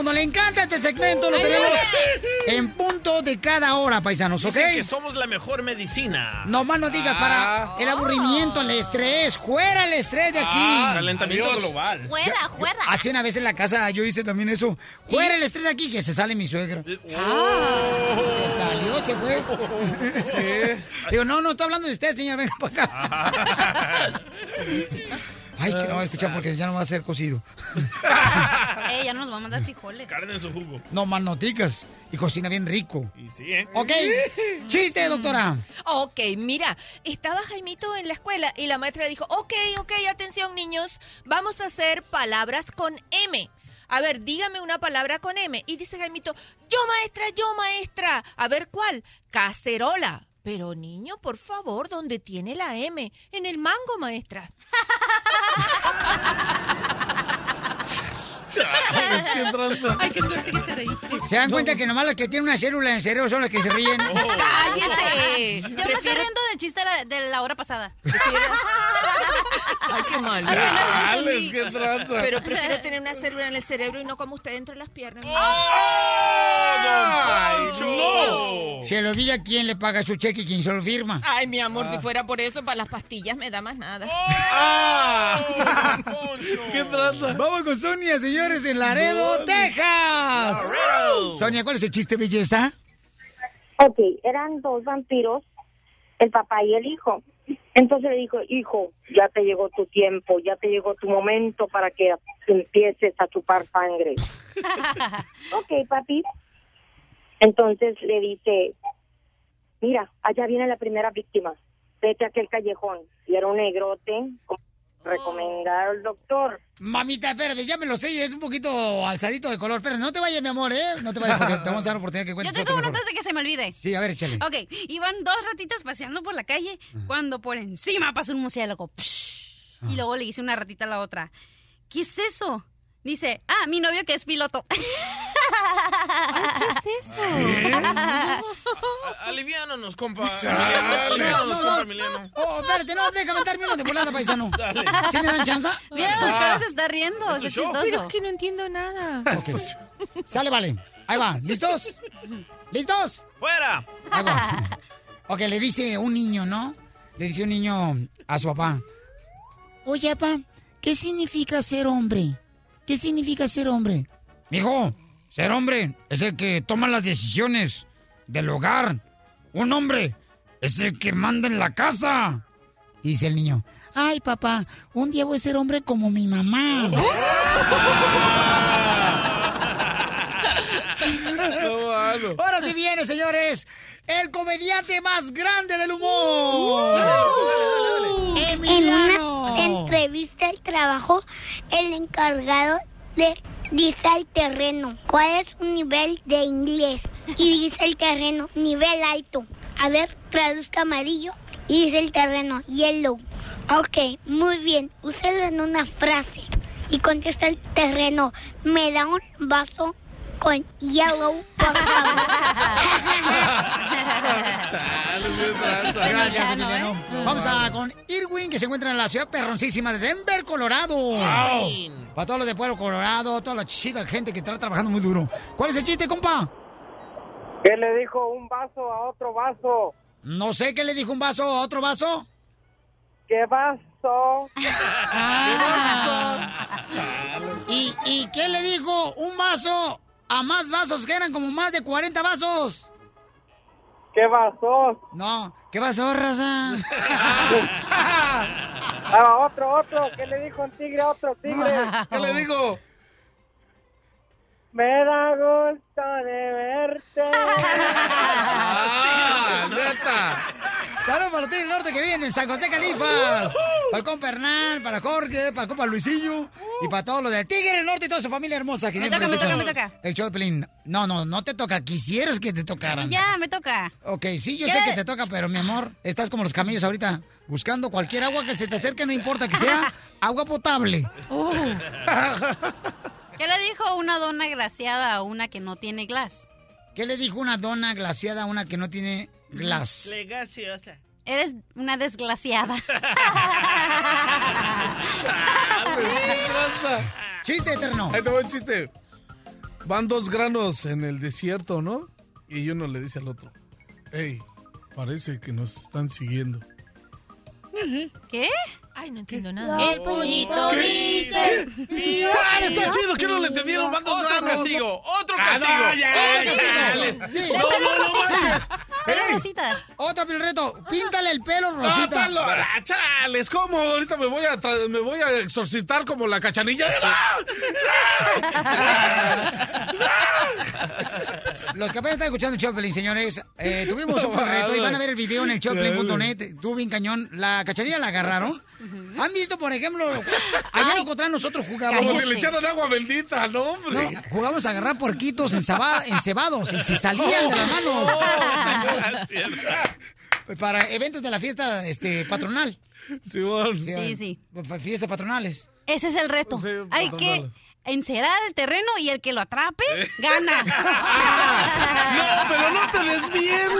Mundo le encanta este segmento. Lo tenemos en punto de cada hora, paisanos, ¿ok? Dicen que somos la mejor medicina. No más no digas para el aburrimiento, el estrés. ¡Fuera el estrés de aquí! Ah, calentamiento global. Fuera, fuera. Hace una vez en la casa yo hice también eso. ¡Fuera el estrés de aquí! Que se sale mi suegra. Se salió, se fue. Digo, no, no, estoy hablando de usted, señor. Venga para acá. Ay, que no va a escuchar porque ya no va a ser cocido. Eh, ya no nos va a mandar frijoles. Carne en su jugo. No más noticas. Y cocina bien rico. Y sí, ¿eh? Ok. Chiste, doctora. Ok, mira, estaba Jaimito en la escuela y la maestra dijo, ok, ok, atención niños, vamos a hacer palabras con M. A ver, dígame una palabra con M. Y dice Jaimito, yo maestra, yo maestra. A ver, ¿cuál? Cacerola. Pero niño, por favor, ¿dónde tiene la M? En el mango, maestra. qué tranza. Ay, qué suerte que te reíste. ¿Se dan cuenta que nomás los que tienen una célula en el cerebro son los que se ríen? Oh. ¡Cállese! Yo me estoy riendo del chiste de la, de la hora pasada. Ay, qué mal. Chales, qué tranza. Pero prefiero tener una célula en el cerebro y no como usted entre las piernas. ¡Ay, no! Se le olvida quién le paga su cheque y quién se lo firma. Ay, mi amor, si fuera por eso, para las pastillas me da más nada. ¿Qué tranza? Vamos con Sonia, señores, en Laredo, Texas. Sonia, ¿cuál es el chiste, belleza? Ok, eran dos vampiros, el papá y el hijo. Entonces le dijo, hijo, ya te llegó tu tiempo, ya te llegó tu momento para que empieces a chupar sangre. ok, papi. Entonces le dice, mira, allá viene la primera víctima, vete a aquel callejón. Y era un negrote, como recomendar al doctor. Mamita, espérate, ya me lo sé, es un poquito alzadito de color. Pero no te vayas, mi amor, ¿eh? No te vayas porque te vamos a dar la oportunidad que Yo cuentes tengo otro uno antes de que se me olvide. Sí, a ver, échale. Ok, iban dos ratitas paseando por la calle cuando por encima pasó un murciélago. Psh. Y luego le dice una ratita a la otra, ¿qué es eso? Dice, ah, mi novio que es piloto. ¿Qué es eso? Aliviánonos, compa. Chale. Aliviánonos, No, no, compa, no. Emiliano. Oh, espérate, no, déjame darme uno de volada, paisano. Dale. ¿Sí me dan chance? Mira, Ah. los caras se está riendo, Es chistoso. Pero es que no entiendo nada. Ok. Sale, vale. Ahí va. ¿Listos? ¿Listos? ¡Fuera! Ahí va. Ok, le dice un niño, ¿no? Le dice un niño a su papá. Oye, papá, ¿qué significa ser hombre? ¿Qué significa ser hombre? Mijo, ser hombre es el que toma las decisiones del hogar. Un hombre es el que manda en la casa. Dice el niño, ay, papá, un día voy a ser hombre como mi mamá. Ahora sí viene, señores, el comediante más grande del humor. En Emiliano. una entrevista de trabajo, el encargado le dice al terreno cuál es su nivel de inglés. Y dice el terreno, nivel alto. A ver, traduzca amarillo. Y dice el terreno, yellow. Ok, muy bien, úselo en una frase. Y contesta el terreno, me da un vaso con yellow, Gracias, Emiliano. Vamos a con Irwin, que se encuentra en la ciudad perroncísima de Denver, Colorado. Para todos los de Pueblo Colorado, toda la chida gente que está trabajando muy duro. ¿Cuál es el chiste, compa? ¿Qué le dijo un vaso a otro vaso? No sé qué le dijo un vaso a otro vaso. ¿Qué vaso? ¿Y, ¿Y qué le dijo un vaso a más vasos que eran como más de 40 vasos? ¿Qué vaso? No, ¿qué vaso, raza? Ah, otro, otro. ¿Qué le dijo un tigre a otro tigre? ¿Qué le digo? Me da gusto de verte. ¡Ah, neta! Saludos para los del Norte que vienen en San José Califas. Para el compa Hernán, para Jorge, para el compa Luisillo y para todos los de Tigre del Norte y toda su familia hermosa. Que Me toca, me toca, me toca. El show de Pelín. No, no, no te toca. Quisieras que te tocaran. Ya, me toca. Ok, sí, yo ¿Qué? sé que te toca, pero mi amor, estás como los camellos ahorita, buscando cualquier agua que se te acerque, no importa que sea agua potable. Uh. ¿Qué le dijo una dona glaciada a una que no tiene glass? ¿Qué le dijo una dona glaciada a una que no tiene glass? Le gaseosa. Eres una desglaciada. Chiste eterno. Ahí te voy un chiste. Van dos granos en el desierto, ¿no? Y uno le dice al otro, hey, parece que nos están siguiendo. ¿Qué? Ay, no entiendo nada. El pollito dice. ¡Ah, está chido! ¿Qué no le entendieron? Otro castigo, ¡Otro Ah, castigo! no, ya, Sí, sí, sí. chale. Sí. No, no, no manches. Pelo rosita. Otro el reto, píntale el pelo, Ah, Rosita. chales, ¿cómo? Ahorita me voy a me voy a exorcitar como la cachanilla. Los que apenas están escuchando el Choplin, señores, eh, tuvimos un reto y van a ver el video en el choplin.net. Estuvo bien cañón. La cachanilla la agarraron. ¿Han visto, por ejemplo, ayer encontraron nosotros Como jugábamos... si le echaran agua bendita, ¿no, hombre? No, jugamos a agarrar puerquitos enceba- encebados y se salían de las manos. Para eventos de la fiesta este, patronal. Simón. Sí, sí. Fiestas patronales. Ese es el reto. Sí, Hay que encerar el terreno y el que lo atrape, gana. No, pero no te desvíes.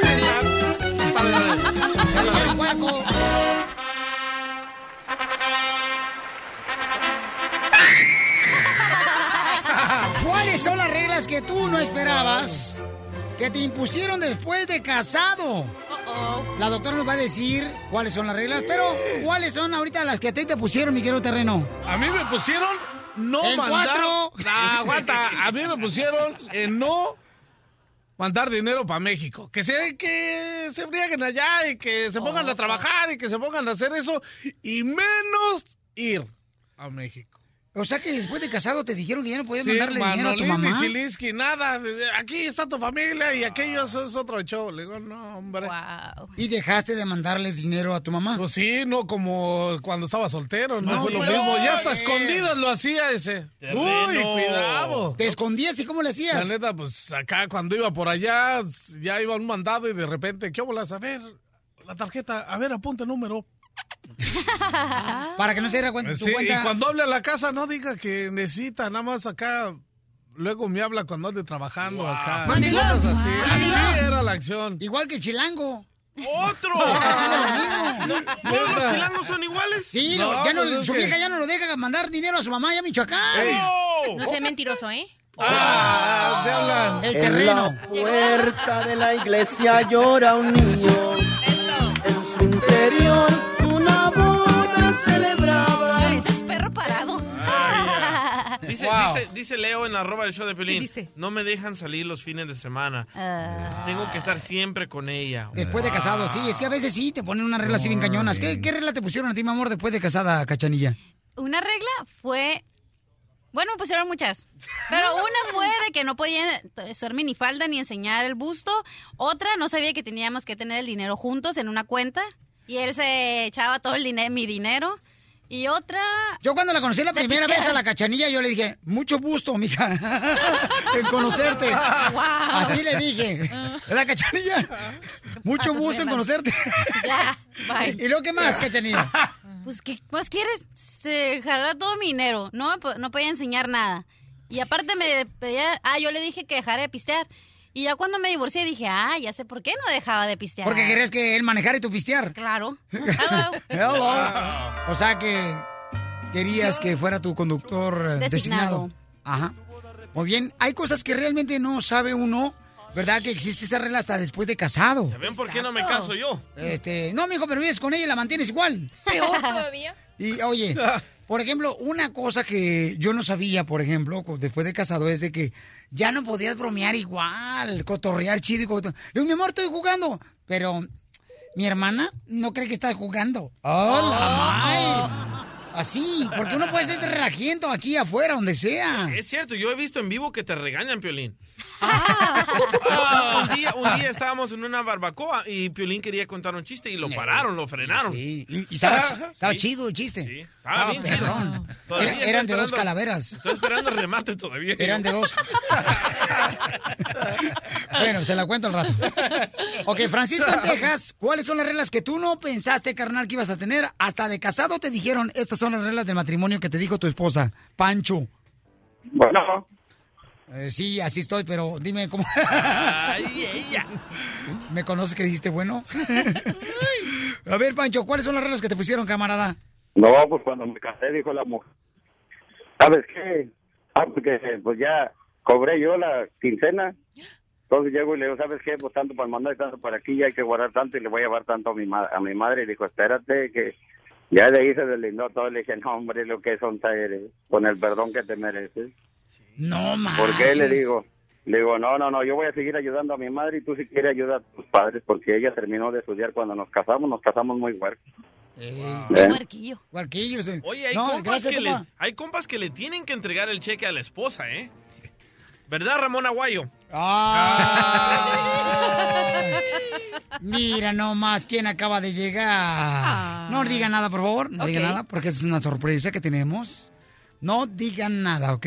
Que tú no esperabas que te impusieron después de casado? La doctora nos va a decir cuáles son las reglas, pero ¿cuáles son ahorita las que a ti te pusieron, mi querido terreno? A mí me pusieron no En mandar. cuatro. Ah, aguanta. A mí me pusieron en no mandar dinero para México. Que se, que se frieguen allá y que se pongan a trabajar y que se pongan a hacer eso. Y menos ir a México. O sea que después de casado te dijeron que ya no podías Sí, mandarle dinero a tu Manolín mamá. y Chilisky, nada. Aquí está tu familia y aquello es otro show. Le digo, no, hombre. ¿Y dejaste de mandarle dinero a tu mamá? Pues sí, no como cuando estaba soltero, no, No, fue lo mismo. Ya hasta oye. escondidas lo hacía ese. Terreno. Uy, cuidado. ¿Te escondías y cómo le La hacías? neta, pues acá cuando iba por allá, ya iba un mandado y de repente, ¿qué bolas? A ver, la tarjeta, a ver, apunta el número. Para que no se diera cuenta. tu Sí, y cuenta. cuando hable a la casa, no diga que necesita, nada más acá. Luego me habla cuando ande trabajando acá. Mandilón. Cosas así. Mandilón. Así era la acción. Igual que chilango. ¡Otro! ¿Todos los chilangos son iguales? Sí, No, ya no, pues es su que- vieja ya no lo deja mandar dinero a su mamá ya a Michoacán. Ey. No sea mentiroso, ¿eh? Ah, se hablan. El En terreno. la puerta de la iglesia llora un niño. En su interior Dice, Leo en arroba del show de Pelín. No me dejan salir los fines de semana. Ah, Tengo que estar siempre con ella. Después de casado, sí, es que a veces sí te ponen una regla así bien cañonas. ¿Qué, qué regla te pusieron a ti, mi amor, después de casada, cachanilla? una regla fue Bueno, pusieron muchas. Pero una fue de que no podía ser minifalda ni enseñar el busto. Otra, no sabía que teníamos que tener el dinero juntos en una cuenta. Y él se echaba todo el dinero, mi dinero. Y otra... Yo cuando la conocí la primera vez a la cachanilla, yo le dije, mucho gusto, mija, en conocerte. Wow. Así le dije. ¿Verdad, cachanilla? Mucho gusto en conocerte. Ya, bye. ¿Y luego qué más, cachanilla? Pues, ¿qué más quieres? Se jalaba todo mi dinero. No, no podía enseñar nada. Y aparte me pedía... Ah, yo le dije que dejara de pistear. Y ya cuando me divorcié dije, ah, ya sé por qué no dejaba de pistear. Porque querías que él manejara y tú pistear. Claro. Hello. O sea que querías que fuera tu conductor eh, Designado. designado. Ajá. Muy bien. Hay cosas que realmente no sabe uno, ¿verdad? Que existe esa regla hasta después de casado. ¿Ya ven por qué no me caso yo? Este, no, mijo, pero vives con ella y la mantienes igual. Peor todavía. Y oye, por ejemplo, una cosa que yo no sabía, por ejemplo, después de casado, es de que ya no podías bromear igual, cotorrear chido. y Le digo, mi amor, estoy jugando. Pero mi hermana no cree que estás jugando. ¡Hola, más! Así, porque uno puede ser relajiento aquí afuera, donde sea. Es cierto, yo he visto en vivo que te regañan, Piolín. Ah, un, día, un día estábamos en una barbacoa y Piolín quería contar un chiste y lo pararon, lo frenaron. Sí, y estaba, ch- estaba chido el chiste. estaba bien chido. Era- eran de dos calaveras. Estoy esperando el remate todavía. Eran de dos. bueno, se la cuento al rato. Ok, Francisco en Texas, ¿cuáles son las reglas que tú no pensaste, carnal, que ibas a tener? Hasta de casado te dijeron, estas son las reglas del matrimonio que te dijo tu esposa, Pancho. Bueno. Eh, sí, así estoy, pero dime cómo... Ay, ella. ¿Me conoces que dijiste bueno? a ver, Pancho, ¿cuáles son las reglas que te pusieron, camarada? No, pues cuando me casé dijo la mujer, ¿sabes qué? Ah, porque pues ya cobré yo la quincena. Entonces llego y le digo, ¿sabes qué? Pues tanto para mandar y tanto para aquí, ya hay que guardar tanto y le voy a llevar tanto a mi, ma- a mi madre. Y dijo, espérate, que ya de ahí se deslindó todo. Le dije, no, hombre, lo que son eres, con el perdón que te mereces. No, más. ¿Por qué? Le digo, le digo, no, no, no, yo voy a seguir ayudando a mi madre y tú si quieres ayudar a tus padres porque ella terminó de estudiar cuando nos casamos, nos casamos muy huercos. ¿Eh? Huerquillo. Huerquillo, sí. Oye, hay, No, compas gracias, que le, hay compas que le tienen que entregar el cheque a la esposa, ¿eh? ¿Verdad, Ramón Aguayo? Mira nomás quién acaba de llegar. No diga nada, por favor. No diga nada, porque es una sorpresa que tenemos. No digan nada, ¿ok?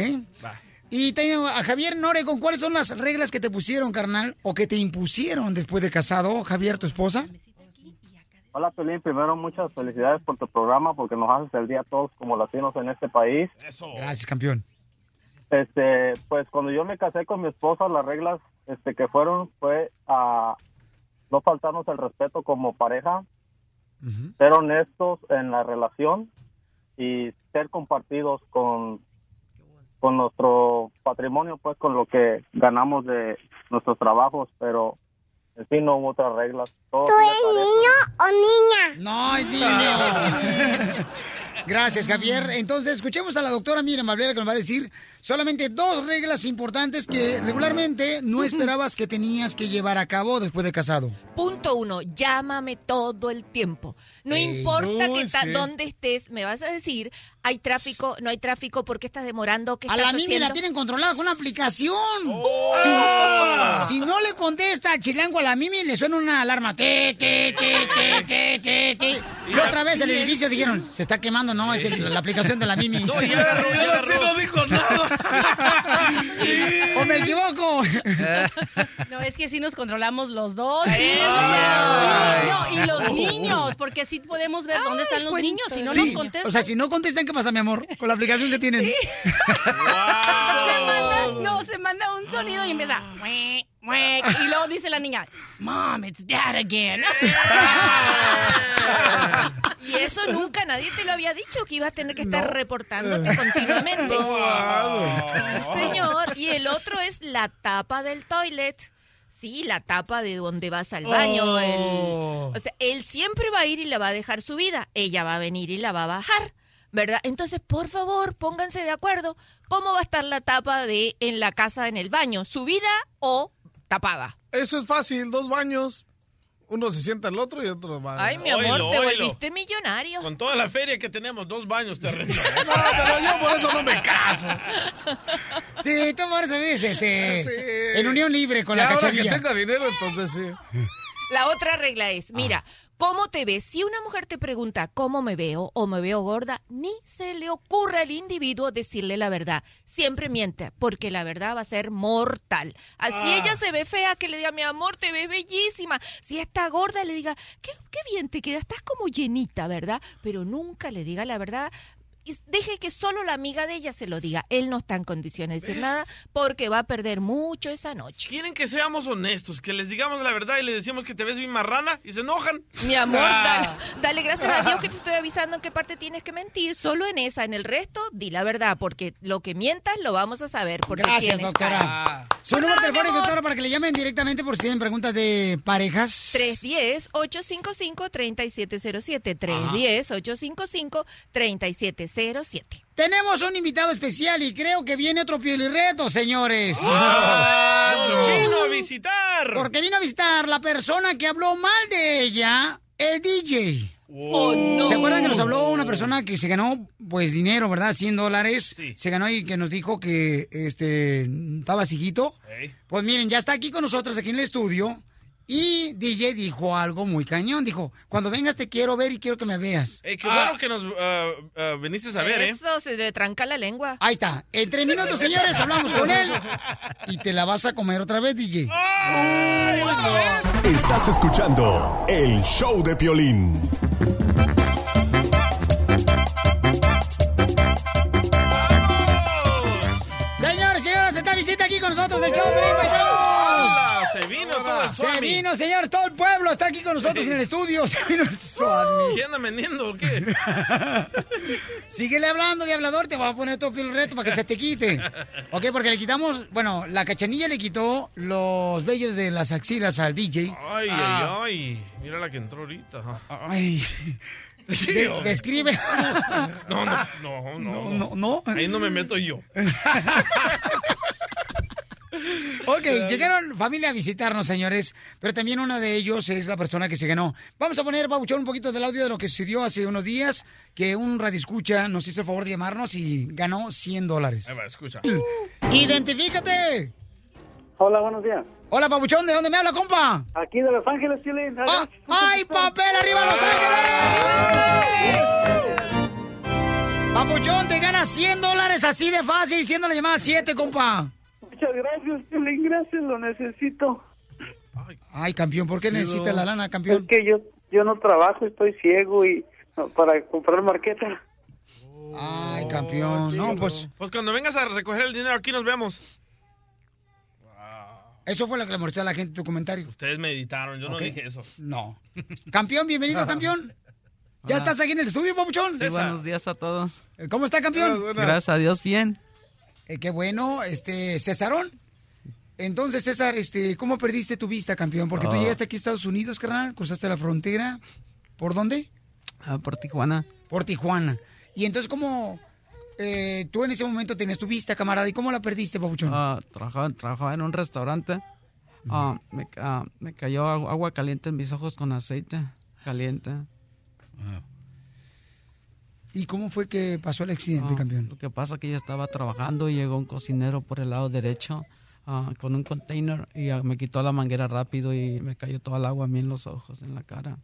Y tengo a Javier Noregon. ¿Cuáles son las reglas que te pusieron, carnal? O que te impusieron después de casado, Javier, tu esposa? Hola, Pelín. Primero, muchas felicidades por tu programa porque nos haces el día a todos como latinos en este país. Gracias, campeón. Este, pues cuando yo me casé con mi esposa, las reglas este, que fueron fue a no faltarnos el respeto como pareja, ser honestos en la relación y ser compartidos con, con nuestro patrimonio, pues con lo que ganamos de nuestros trabajos, pero en fin no hubo otras reglas. Todo ¿Tú eres niño o niña? No, es niño. Gracias, Javier. Entonces, escuchemos a la doctora Miriam Valverde que nos va a decir solamente dos reglas importantes que regularmente no esperabas que tenías que llevar a cabo después de casado. Punto uno, llámame todo el tiempo. No Ey. importa que sí. dónde estés, me vas a decir, hay tráfico, no hay tráfico, ¿por qué estás demorando? ¿Qué A estás la Mimi la tienen controlada con una aplicación. Oh. Si, si no le contesta al chilango a la Mimi, le suena una alarma. Te, te, te, te, te, te, te. Y otra vez el edificio dijeron, se está quemando, no, es el- la aplicación de la Mimi. No, ya agarró, ya agarró. Sí, no dijo nada. ¿O me equivoco? No, es que sí nos controlamos los dos. Ay. No, y los niños, porque así podemos ver dónde están los niños. Si no Sí, nos contestan. O sea, si no contestan, ¿qué pasa, mi amor? Con la aplicación que tienen. Se manda, no, se manda un sonido y empieza. Y luego dice la niña, Mom, it's dad again. Y eso nunca nadie te lo había dicho, que ibas a tener que estar reportándote continuamente. Sí, señor. Y el otro es la tapa del toilet. Sí, la tapa de donde vas al baño. Oh. el- o sea, él siempre va a ir y le va a dejar su vida. Ella va a venir y la va a bajar. ¿Verdad? Entonces, por favor, pónganse de acuerdo. ¿Cómo va a estar la tapa de en la casa en el baño? ¿Subida o tapada? Eso es fácil, dos baños. uno se sienta al otro y otro va. Ay, mi amor, te volviste millonario. Con toda la feria que tenemos, dos baños te. No, pero yo por eso no me caso. Sí, tú por eso vives este, Sí. en unión libre con Y la ahora cachanilla. que tenga dinero, entonces sí. La otra regla es, mira, ¿cómo te ves? Si una mujer te pregunta cómo me veo o me veo gorda, ni se le ocurra al individuo decirle la verdad. Siempre miente, porque la verdad va a ser mortal. Así Ah. ella se ve fea, que le diga, mi amor, te ves bellísima. Si está gorda, le diga, qué, qué bien te queda, estás como llenita, ¿verdad? Pero nunca le diga la verdad. Y deje que solo la amiga de ella se lo diga. Él no está en condiciones de decir nada porque va a perder mucho esa noche. Quieren que seamos honestos, que les digamos la verdad y les decimos que te ves bien marrana y se enojan. Mi amor, Ah. dale, dale gracias a Dios que te estoy avisando en qué parte tienes que mentir. Solo en esa, en el resto, di la verdad, porque lo que mientas lo vamos a saber. Porque Gracias, doctora. cara. Su número telefónico, doctora, para que le llamen directamente por si tienen preguntas de parejas. 310-855-3707. 310-855-3707. Tenemos un invitado especial y creo que viene otro piolirreto, señores. ¡Ah! ¡Nos vino a visitar! Porque vino a visitar la persona que habló mal de ella, el DJ. Oh, no. ¿Se acuerdan que nos habló una persona que se ganó, pues, dinero, ¿verdad? 100 dólares. Se ganó y que nos dijo que, este, estaba ciguito. Pues miren, ya está aquí con nosotros, aquí en el estudio. Y DJ dijo algo muy cañón. Dijo, cuando vengas te quiero ver y quiero que me veas. Ey, qué bueno que nos ah, viniste a ver, ¿eh? Eso, se le tranca la lengua. Ahí está. En tres minutos, señores, hablamos con él. Y te la vas a comer otra vez, DJ. Estás escuchando el show de Piolín. Señores, señores, está visita aquí con nosotros el show de Se vino, señor, todo el pueblo está aquí con nosotros en el estudio. Se vino el. ¿Qué anda vendiendo o qué? Síguele hablando de hablador, te voy a poner otro reto para que se te quite. Ok, porque le quitamos, bueno, la cachanilla le quitó los vellos de las axilas al DJ. Ay, Ah. ay, ay. Mira la que entró ahorita. Ay. De- describe. No, no, no, no. no, no. Ahí no me meto yo. Ok, llegaron familia a visitarnos, señores, pero también uno de ellos es la persona que se ganó. Vamos a poner, Pabuchón, un poquito del audio de lo que sucedió hace unos días, que un radio escucha nos hizo el favor de llamarnos y ganó 100 dólares. Ahí va, escucha. ¡Identifícate! Hola, buenos días. Hola, Pabuchón, ¿de dónde me habla, compa? Aquí de Los Ángeles, Chile. Ah, ¡Ay, papel arriba Los Ángeles! Papuchón, te ganas 100 dólares así de fácil, siendo la llamada 7, compa. Muchas gracias, Piolín, gracias, lo necesito. Ay, campeón, ¿por qué necesitas la lana, campeón? Es que yo, yo no trabajo, estoy ciego y no, para comprar marqueta. Ay, campeón, no, pues... Pues cuando vengas a recoger el dinero aquí nos vemos. Eso fue lo que le molestó a la gente en tu comentario. Ustedes meditaron, yo no dije eso. No. Campeón, bienvenido, campeón. ¿Ya estás aquí en el estudio, Papuchón? Sí, buenos días a todos. ¿Cómo está, campeón? Gracias a Dios, bien. Eh, qué bueno, este, Césarón. Entonces, César, este, ¿cómo perdiste tu vista, campeón? Porque tú Oh. llegaste aquí a Estados Unidos, carnal, cruzaste la frontera. ¿Por dónde? Ah, por Tijuana. Por Tijuana. Y entonces, ¿cómo eh, tú en ese momento tenías tu vista, camarada? ¿Y cómo la perdiste, Papuchón? Ah, trabajaba, trabajaba en un restaurante. Ah, me, ca- me cayó agu- agua caliente en mis ojos con aceite caliente. ¿Y cómo fue que pasó el accidente, campeón? Lo que pasa que yo estaba trabajando y llegó un cocinero por el lado derecho ah, con un container y me quitó la manguera rápido y me cayó toda el agua a mí en los ojos, en la cara.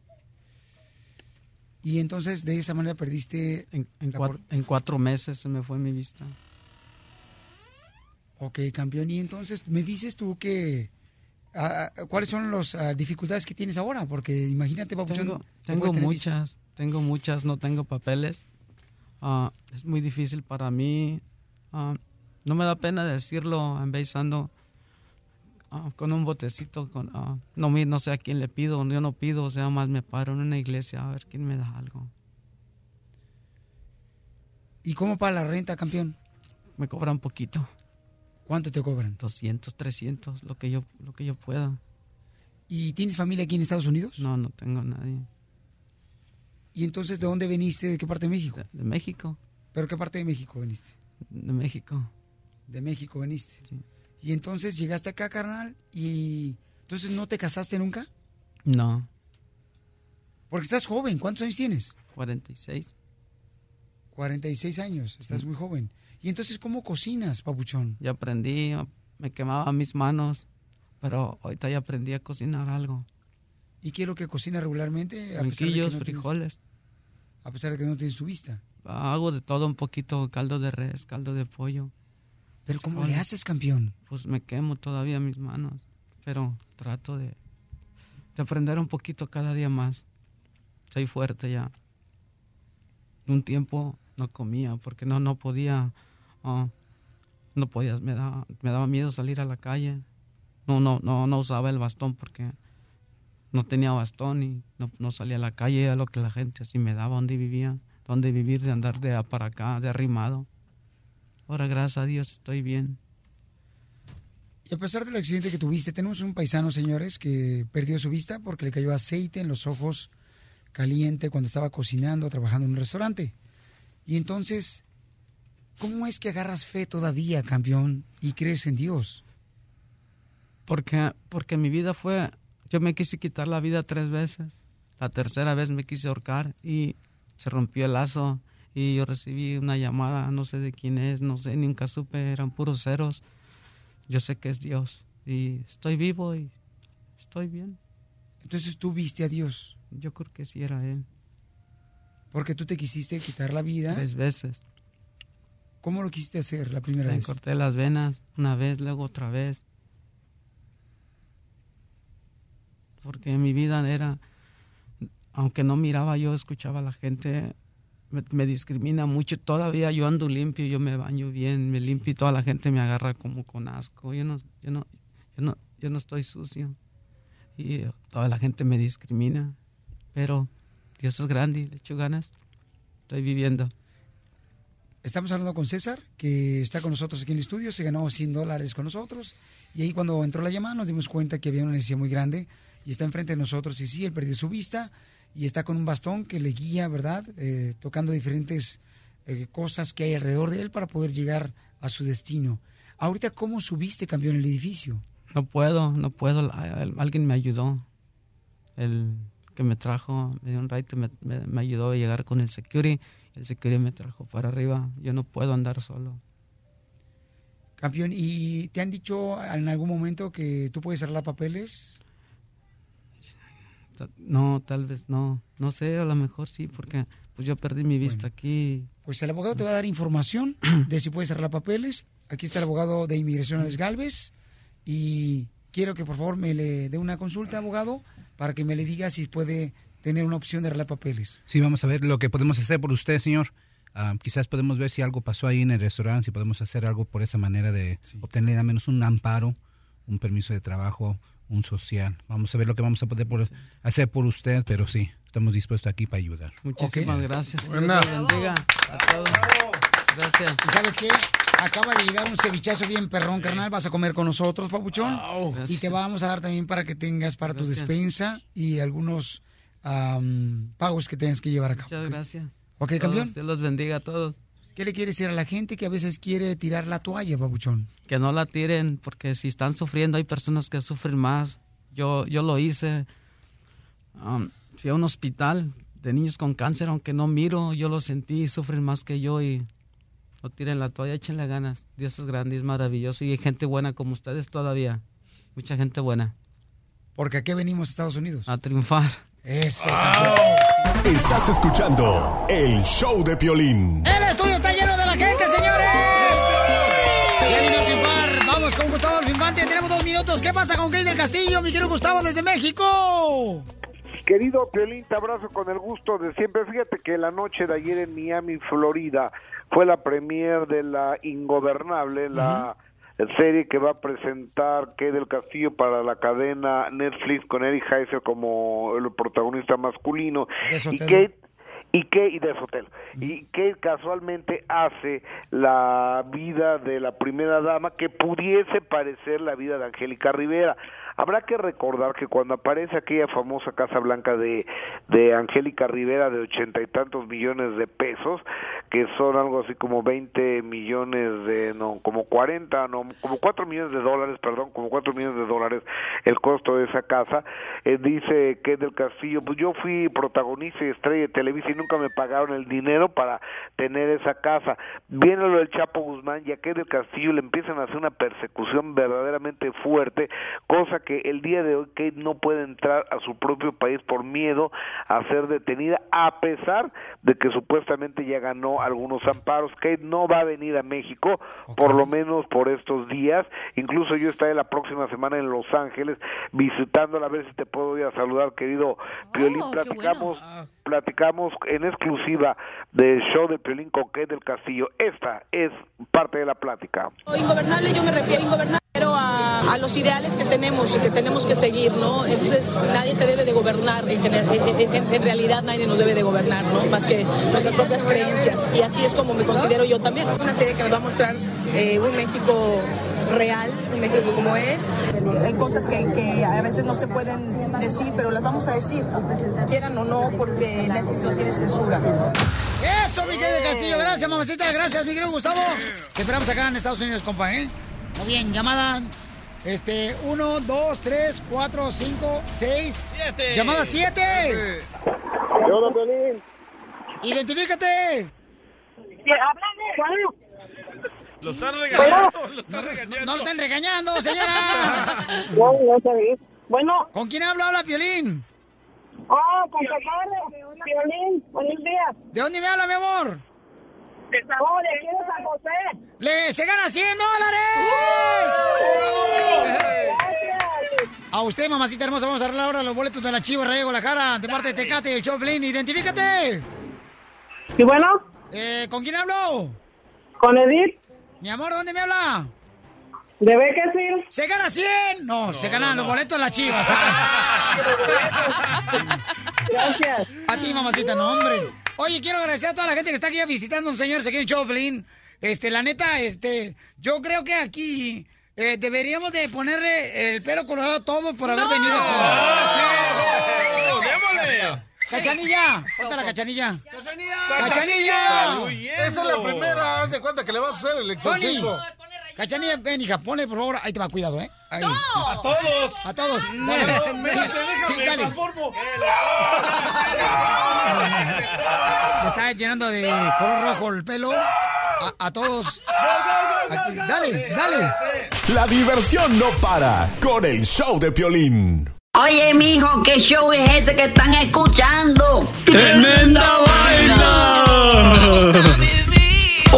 Y entonces, de esa manera perdiste... En, cuatro meses se me fue mi vista. Ok, campeón. Y entonces, ¿me dices tú que... ah, ah, ¿Cuáles son las dificultades que tienes ahora? Porque imagínate, Papuchón... Tengo, te tengo muchas, tengo muchas, no tengo papeles. Ah, es muy difícil para mí. Ah, no me da pena decirlo, en vez ando ah, con un botecito. Con, no, no sé a quién le pido, yo no pido, o sea, más me paro en una iglesia a ver quién me da algo. ¿Y cómo para la renta, campeón? Me cobran poquito. ¿Cuánto te cobran? 200, 300, lo que yo, lo que yo pueda. ¿Y tienes familia aquí en Estados Unidos? No, no tengo nadie. ¿Y entonces de dónde veniste? ¿De qué parte de México? De México. ¿Pero qué parte de México veniste? De México. De México veniste. Y entonces llegaste acá, carnal, y entonces no te casaste nunca. No. Porque estás joven. ¿Cuántos años tienes? 46. 46 años. Estás muy joven. ¿Y entonces cómo cocinas, papuchón? Ya aprendí, me quemaba mis manos, pero ahorita ya aprendí a cocinar algo. ¿Y qué es lo que cocinas regularmente? A pesar de que Brinquillos, no tienes- frijoles. A pesar de que no tienes su vista. Hago de todo un poquito, caldo de res, caldo de pollo. ¿Pero cómo le haces, campeón? Pues me quemo todavía mis manos, pero trato de, de aprender un poquito cada día más. Soy fuerte ya. Un tiempo no comía porque no no podía, ah, no podía, me daba, me daba miedo salir a la calle. No no no no usaba el bastón porque no tenía bastón y no, no salía a la calle, era lo que la gente así me daba, donde vivía, donde vivir, de andar de para acá, de arrimado. Ahora, gracias a Dios, estoy bien. Y a pesar del accidente que tuviste, tenemos un paisano, señores, que perdió su vista porque le cayó aceite en los ojos caliente cuando estaba cocinando, trabajando en un restaurante. Y entonces, ¿cómo es que agarras fe todavía, campeón, y crees en Dios? Porque, porque mi vida fue, yo me quise quitar la vida tres veces. La tercera vez me quise ahorcar y se rompió el lazo y yo recibí una llamada, no sé de quién es, no sé, nunca supe, eran puros ceros. Yo sé que es Dios y estoy vivo y estoy bien. Entonces tú viste a Dios. Yo creo que sí era Él. Porque tú te quisiste quitar la vida. Tres veces. ¿Cómo lo quisiste hacer la primera Me vez? corté las venas una vez, luego otra vez. Porque mi vida era, aunque no miraba, yo escuchaba a la gente, me, me discrimina mucho. Todavía yo ando limpio, yo me baño bien, me limpio y toda la gente me agarra como con asco. Yo no, yo no, yo no, yo no estoy sucio. Y eh, toda la gente me discrimina. Pero Dios es grande y le echo ganas. Estoy viviendo. Estamos hablando con César, que está con nosotros aquí en el estudio, se ganó 100 dólares con nosotros. Y ahí cuando entró la llamada nos dimos cuenta que había una necesidad muy grande y está enfrente de nosotros. Y sí, él perdió su vista y está con un bastón que le guía, ¿verdad? Eh, tocando diferentes eh, cosas que hay alrededor de él para poder llegar a su destino. Ahorita, ¿cómo subiste, campeón, el edificio? No puedo, no puedo. Al- al- Alguien me ayudó. El que me trajo, me dio un ride, me, me- me ayudó a llegar con el security. El security me trajo para arriba. Yo no puedo andar solo. Campeón, ¿y te han dicho en algún momento que tú puedes arreglar papeles? No, tal vez no. No sé, a lo mejor sí, porque pues yo perdí mi vista aquí. Pues el abogado te va a dar información de si puedes arreglar papeles. Aquí está el abogado de inmigración, Alex Galvez. Y quiero que por favor me le dé una consulta, abogado, para que me le diga si puede tener una opción de arreglar papeles. Sí, vamos a ver lo que podemos hacer por usted, señor. Ah, quizás podemos ver si algo pasó ahí en el restaurante, si podemos hacer algo por esa manera de obtener al menos un amparo, un permiso de trabajo, un social. Vamos a ver lo que vamos a poder por- hacer por usted, pero sí, estamos dispuestos aquí para ayudar. Muchísimas gracias. Dios Buena. bendiga a todos. Gracias. ¿Y sabes qué? Acaba de llegar un cevichazo bien perrón, carnal. Vas a comer con nosotros, papuchón. Y te vamos a dar también para que tengas para tu Gracias. despensa y algunos am, pagos que tengas que llevar a cabo. Muchas gracias. ¿Ok, Todos, campeón? Dios los bendiga a todos. ¿Qué le quieres decir a la gente que a veces quiere tirar la toalla, papuchón? que no la tiren, porque si están sufriendo hay personas que sufren más. Yo, yo lo hice. Um, fui a un hospital de niños con cáncer, aunque no miro, yo lo sentí, sufren más que yo y no tiren la toalla, échenle ganas. Dios es grande, es maravilloso y hay gente buena como ustedes todavía. Mucha gente buena. Porque aquí venimos a Estados Unidos. A triunfar. Eso. Estás escuchando el show de Piolín. Minutos. ¿Qué pasa con Kate del Castillo, mi querido Gustavo, desde México? Querido Piolín, te abrazo con el gusto de siempre. Fíjate que la noche de ayer en Miami, Florida, fue la premier de La Ingobernable, la serie que va a presentar Kate del Castillo para la cadena Netflix con Eric Heiser como el protagonista masculino. De Y. Kate y que y de Sotel y que casualmente hace la vida de la primera dama que pudiese parecer la vida de Angélica Rivera Habrá que recordar que cuando aparece aquella famosa Casa Blanca de, de Angélica Rivera de ochenta y tantos millones de pesos, que son algo así como 20 millones de, no, como 40, no, como 4 millones de dólares, perdón, como 4 millones de dólares el costo de esa casa, eh, dice que del Castillo, pues yo fui protagonista y estrella de Televisa y nunca me pagaron el dinero para tener esa casa. Viene lo del Chapo Guzmán y a Kate del Castillo le empiezan a hacer una persecución verdaderamente fuerte, cosa que el día de hoy Kate no puede entrar a su propio país por miedo a ser detenida, a pesar de que supuestamente ya ganó algunos amparos. Kate no va a venir a México, por lo menos por estos días. Incluso yo estaré la próxima semana en Los Ángeles visitándola a ver si te puedo ir a saludar, querido Piolín. Oh, qué platicamos, platicamos en exclusiva del show de Piolín con Kate del Castillo. Esta es parte de la plática. Ingobernable, yo me refiero ingobernable a, a los ideales que tenemos y que tenemos que seguir, ¿no? Entonces nadie te debe de gobernar, en, gener- en- en- en realidad nadie nos debe de gobernar, ¿no? Más que nuestras propias creencias. Y así es como me considero yo también. Una serie que nos va a mostrar eh, un México real, un México como es. Hay cosas que, que a veces no se pueden decir, pero las vamos a decir, quieran o no, porque Netflix no tiene censura. Eso, mi querido Castillo. Gracias, mamacita. Gracias, mi querido Gustavo. Te esperamos acá en Estados Unidos, compa, ¿eh? Muy bien, llamada. Este, uno, dos, tres, cuatro, cinco, seis. Siete. Llamada siete. Identifícate. Lo están regañando. lo están regañando. no lo están regañando, señora. No, no sabía. Bueno. ¿Con quién hablo? Habla Piolín. Oh, con Pecado, Violín, buenos días. ¿De dónde me habla, mi amor? De favor, de aquí de San José. ¡Le se gana 100 dólares! A usted, mamacita hermosa, vamos a arreglar ahora los boletos de la Chiva Rayo Guadalajara, de parte de Tecate y el Choplin. ¡Identifícate! ¿Y bueno? Eh, ¿Con quién hablo? Con Edith. Mi amor, ¿dónde me habla? ¿De Bakersfield? ¿Se gana 100? No, se ganan los boletos de la Chivas. Gracias. A ti, mamacita, no, hombre. Oye, quiero agradecer a toda la gente que está aquí visitando a un señor aquí en Choplin. Este, la neta, este, yo creo que aquí eh, deberíamos de ponerle el pelo colorado a todos por haber venido aquí. ¡Oh, démosle! ¡Cachanilla! ¿Dónde está la cachanilla? ¡Cachanilla! ¡Cachanilla! Esa es la primera, haz de cuenta que le vas a hacer el exorcismo. Cachanilla, ven, hija, ponle, por favor. Ahí te va, cuidado, ¿eh? Ahí. ¡A todos! A todos. No, Dale. no, Sí, sí. Le está llenando de color rojo el pelo. A, a todos. Aquí, Dale, dale. La diversión no para con el show de Piolín. Oye, mijo, ¿qué show es ese que están escuchando? ¡Tremenda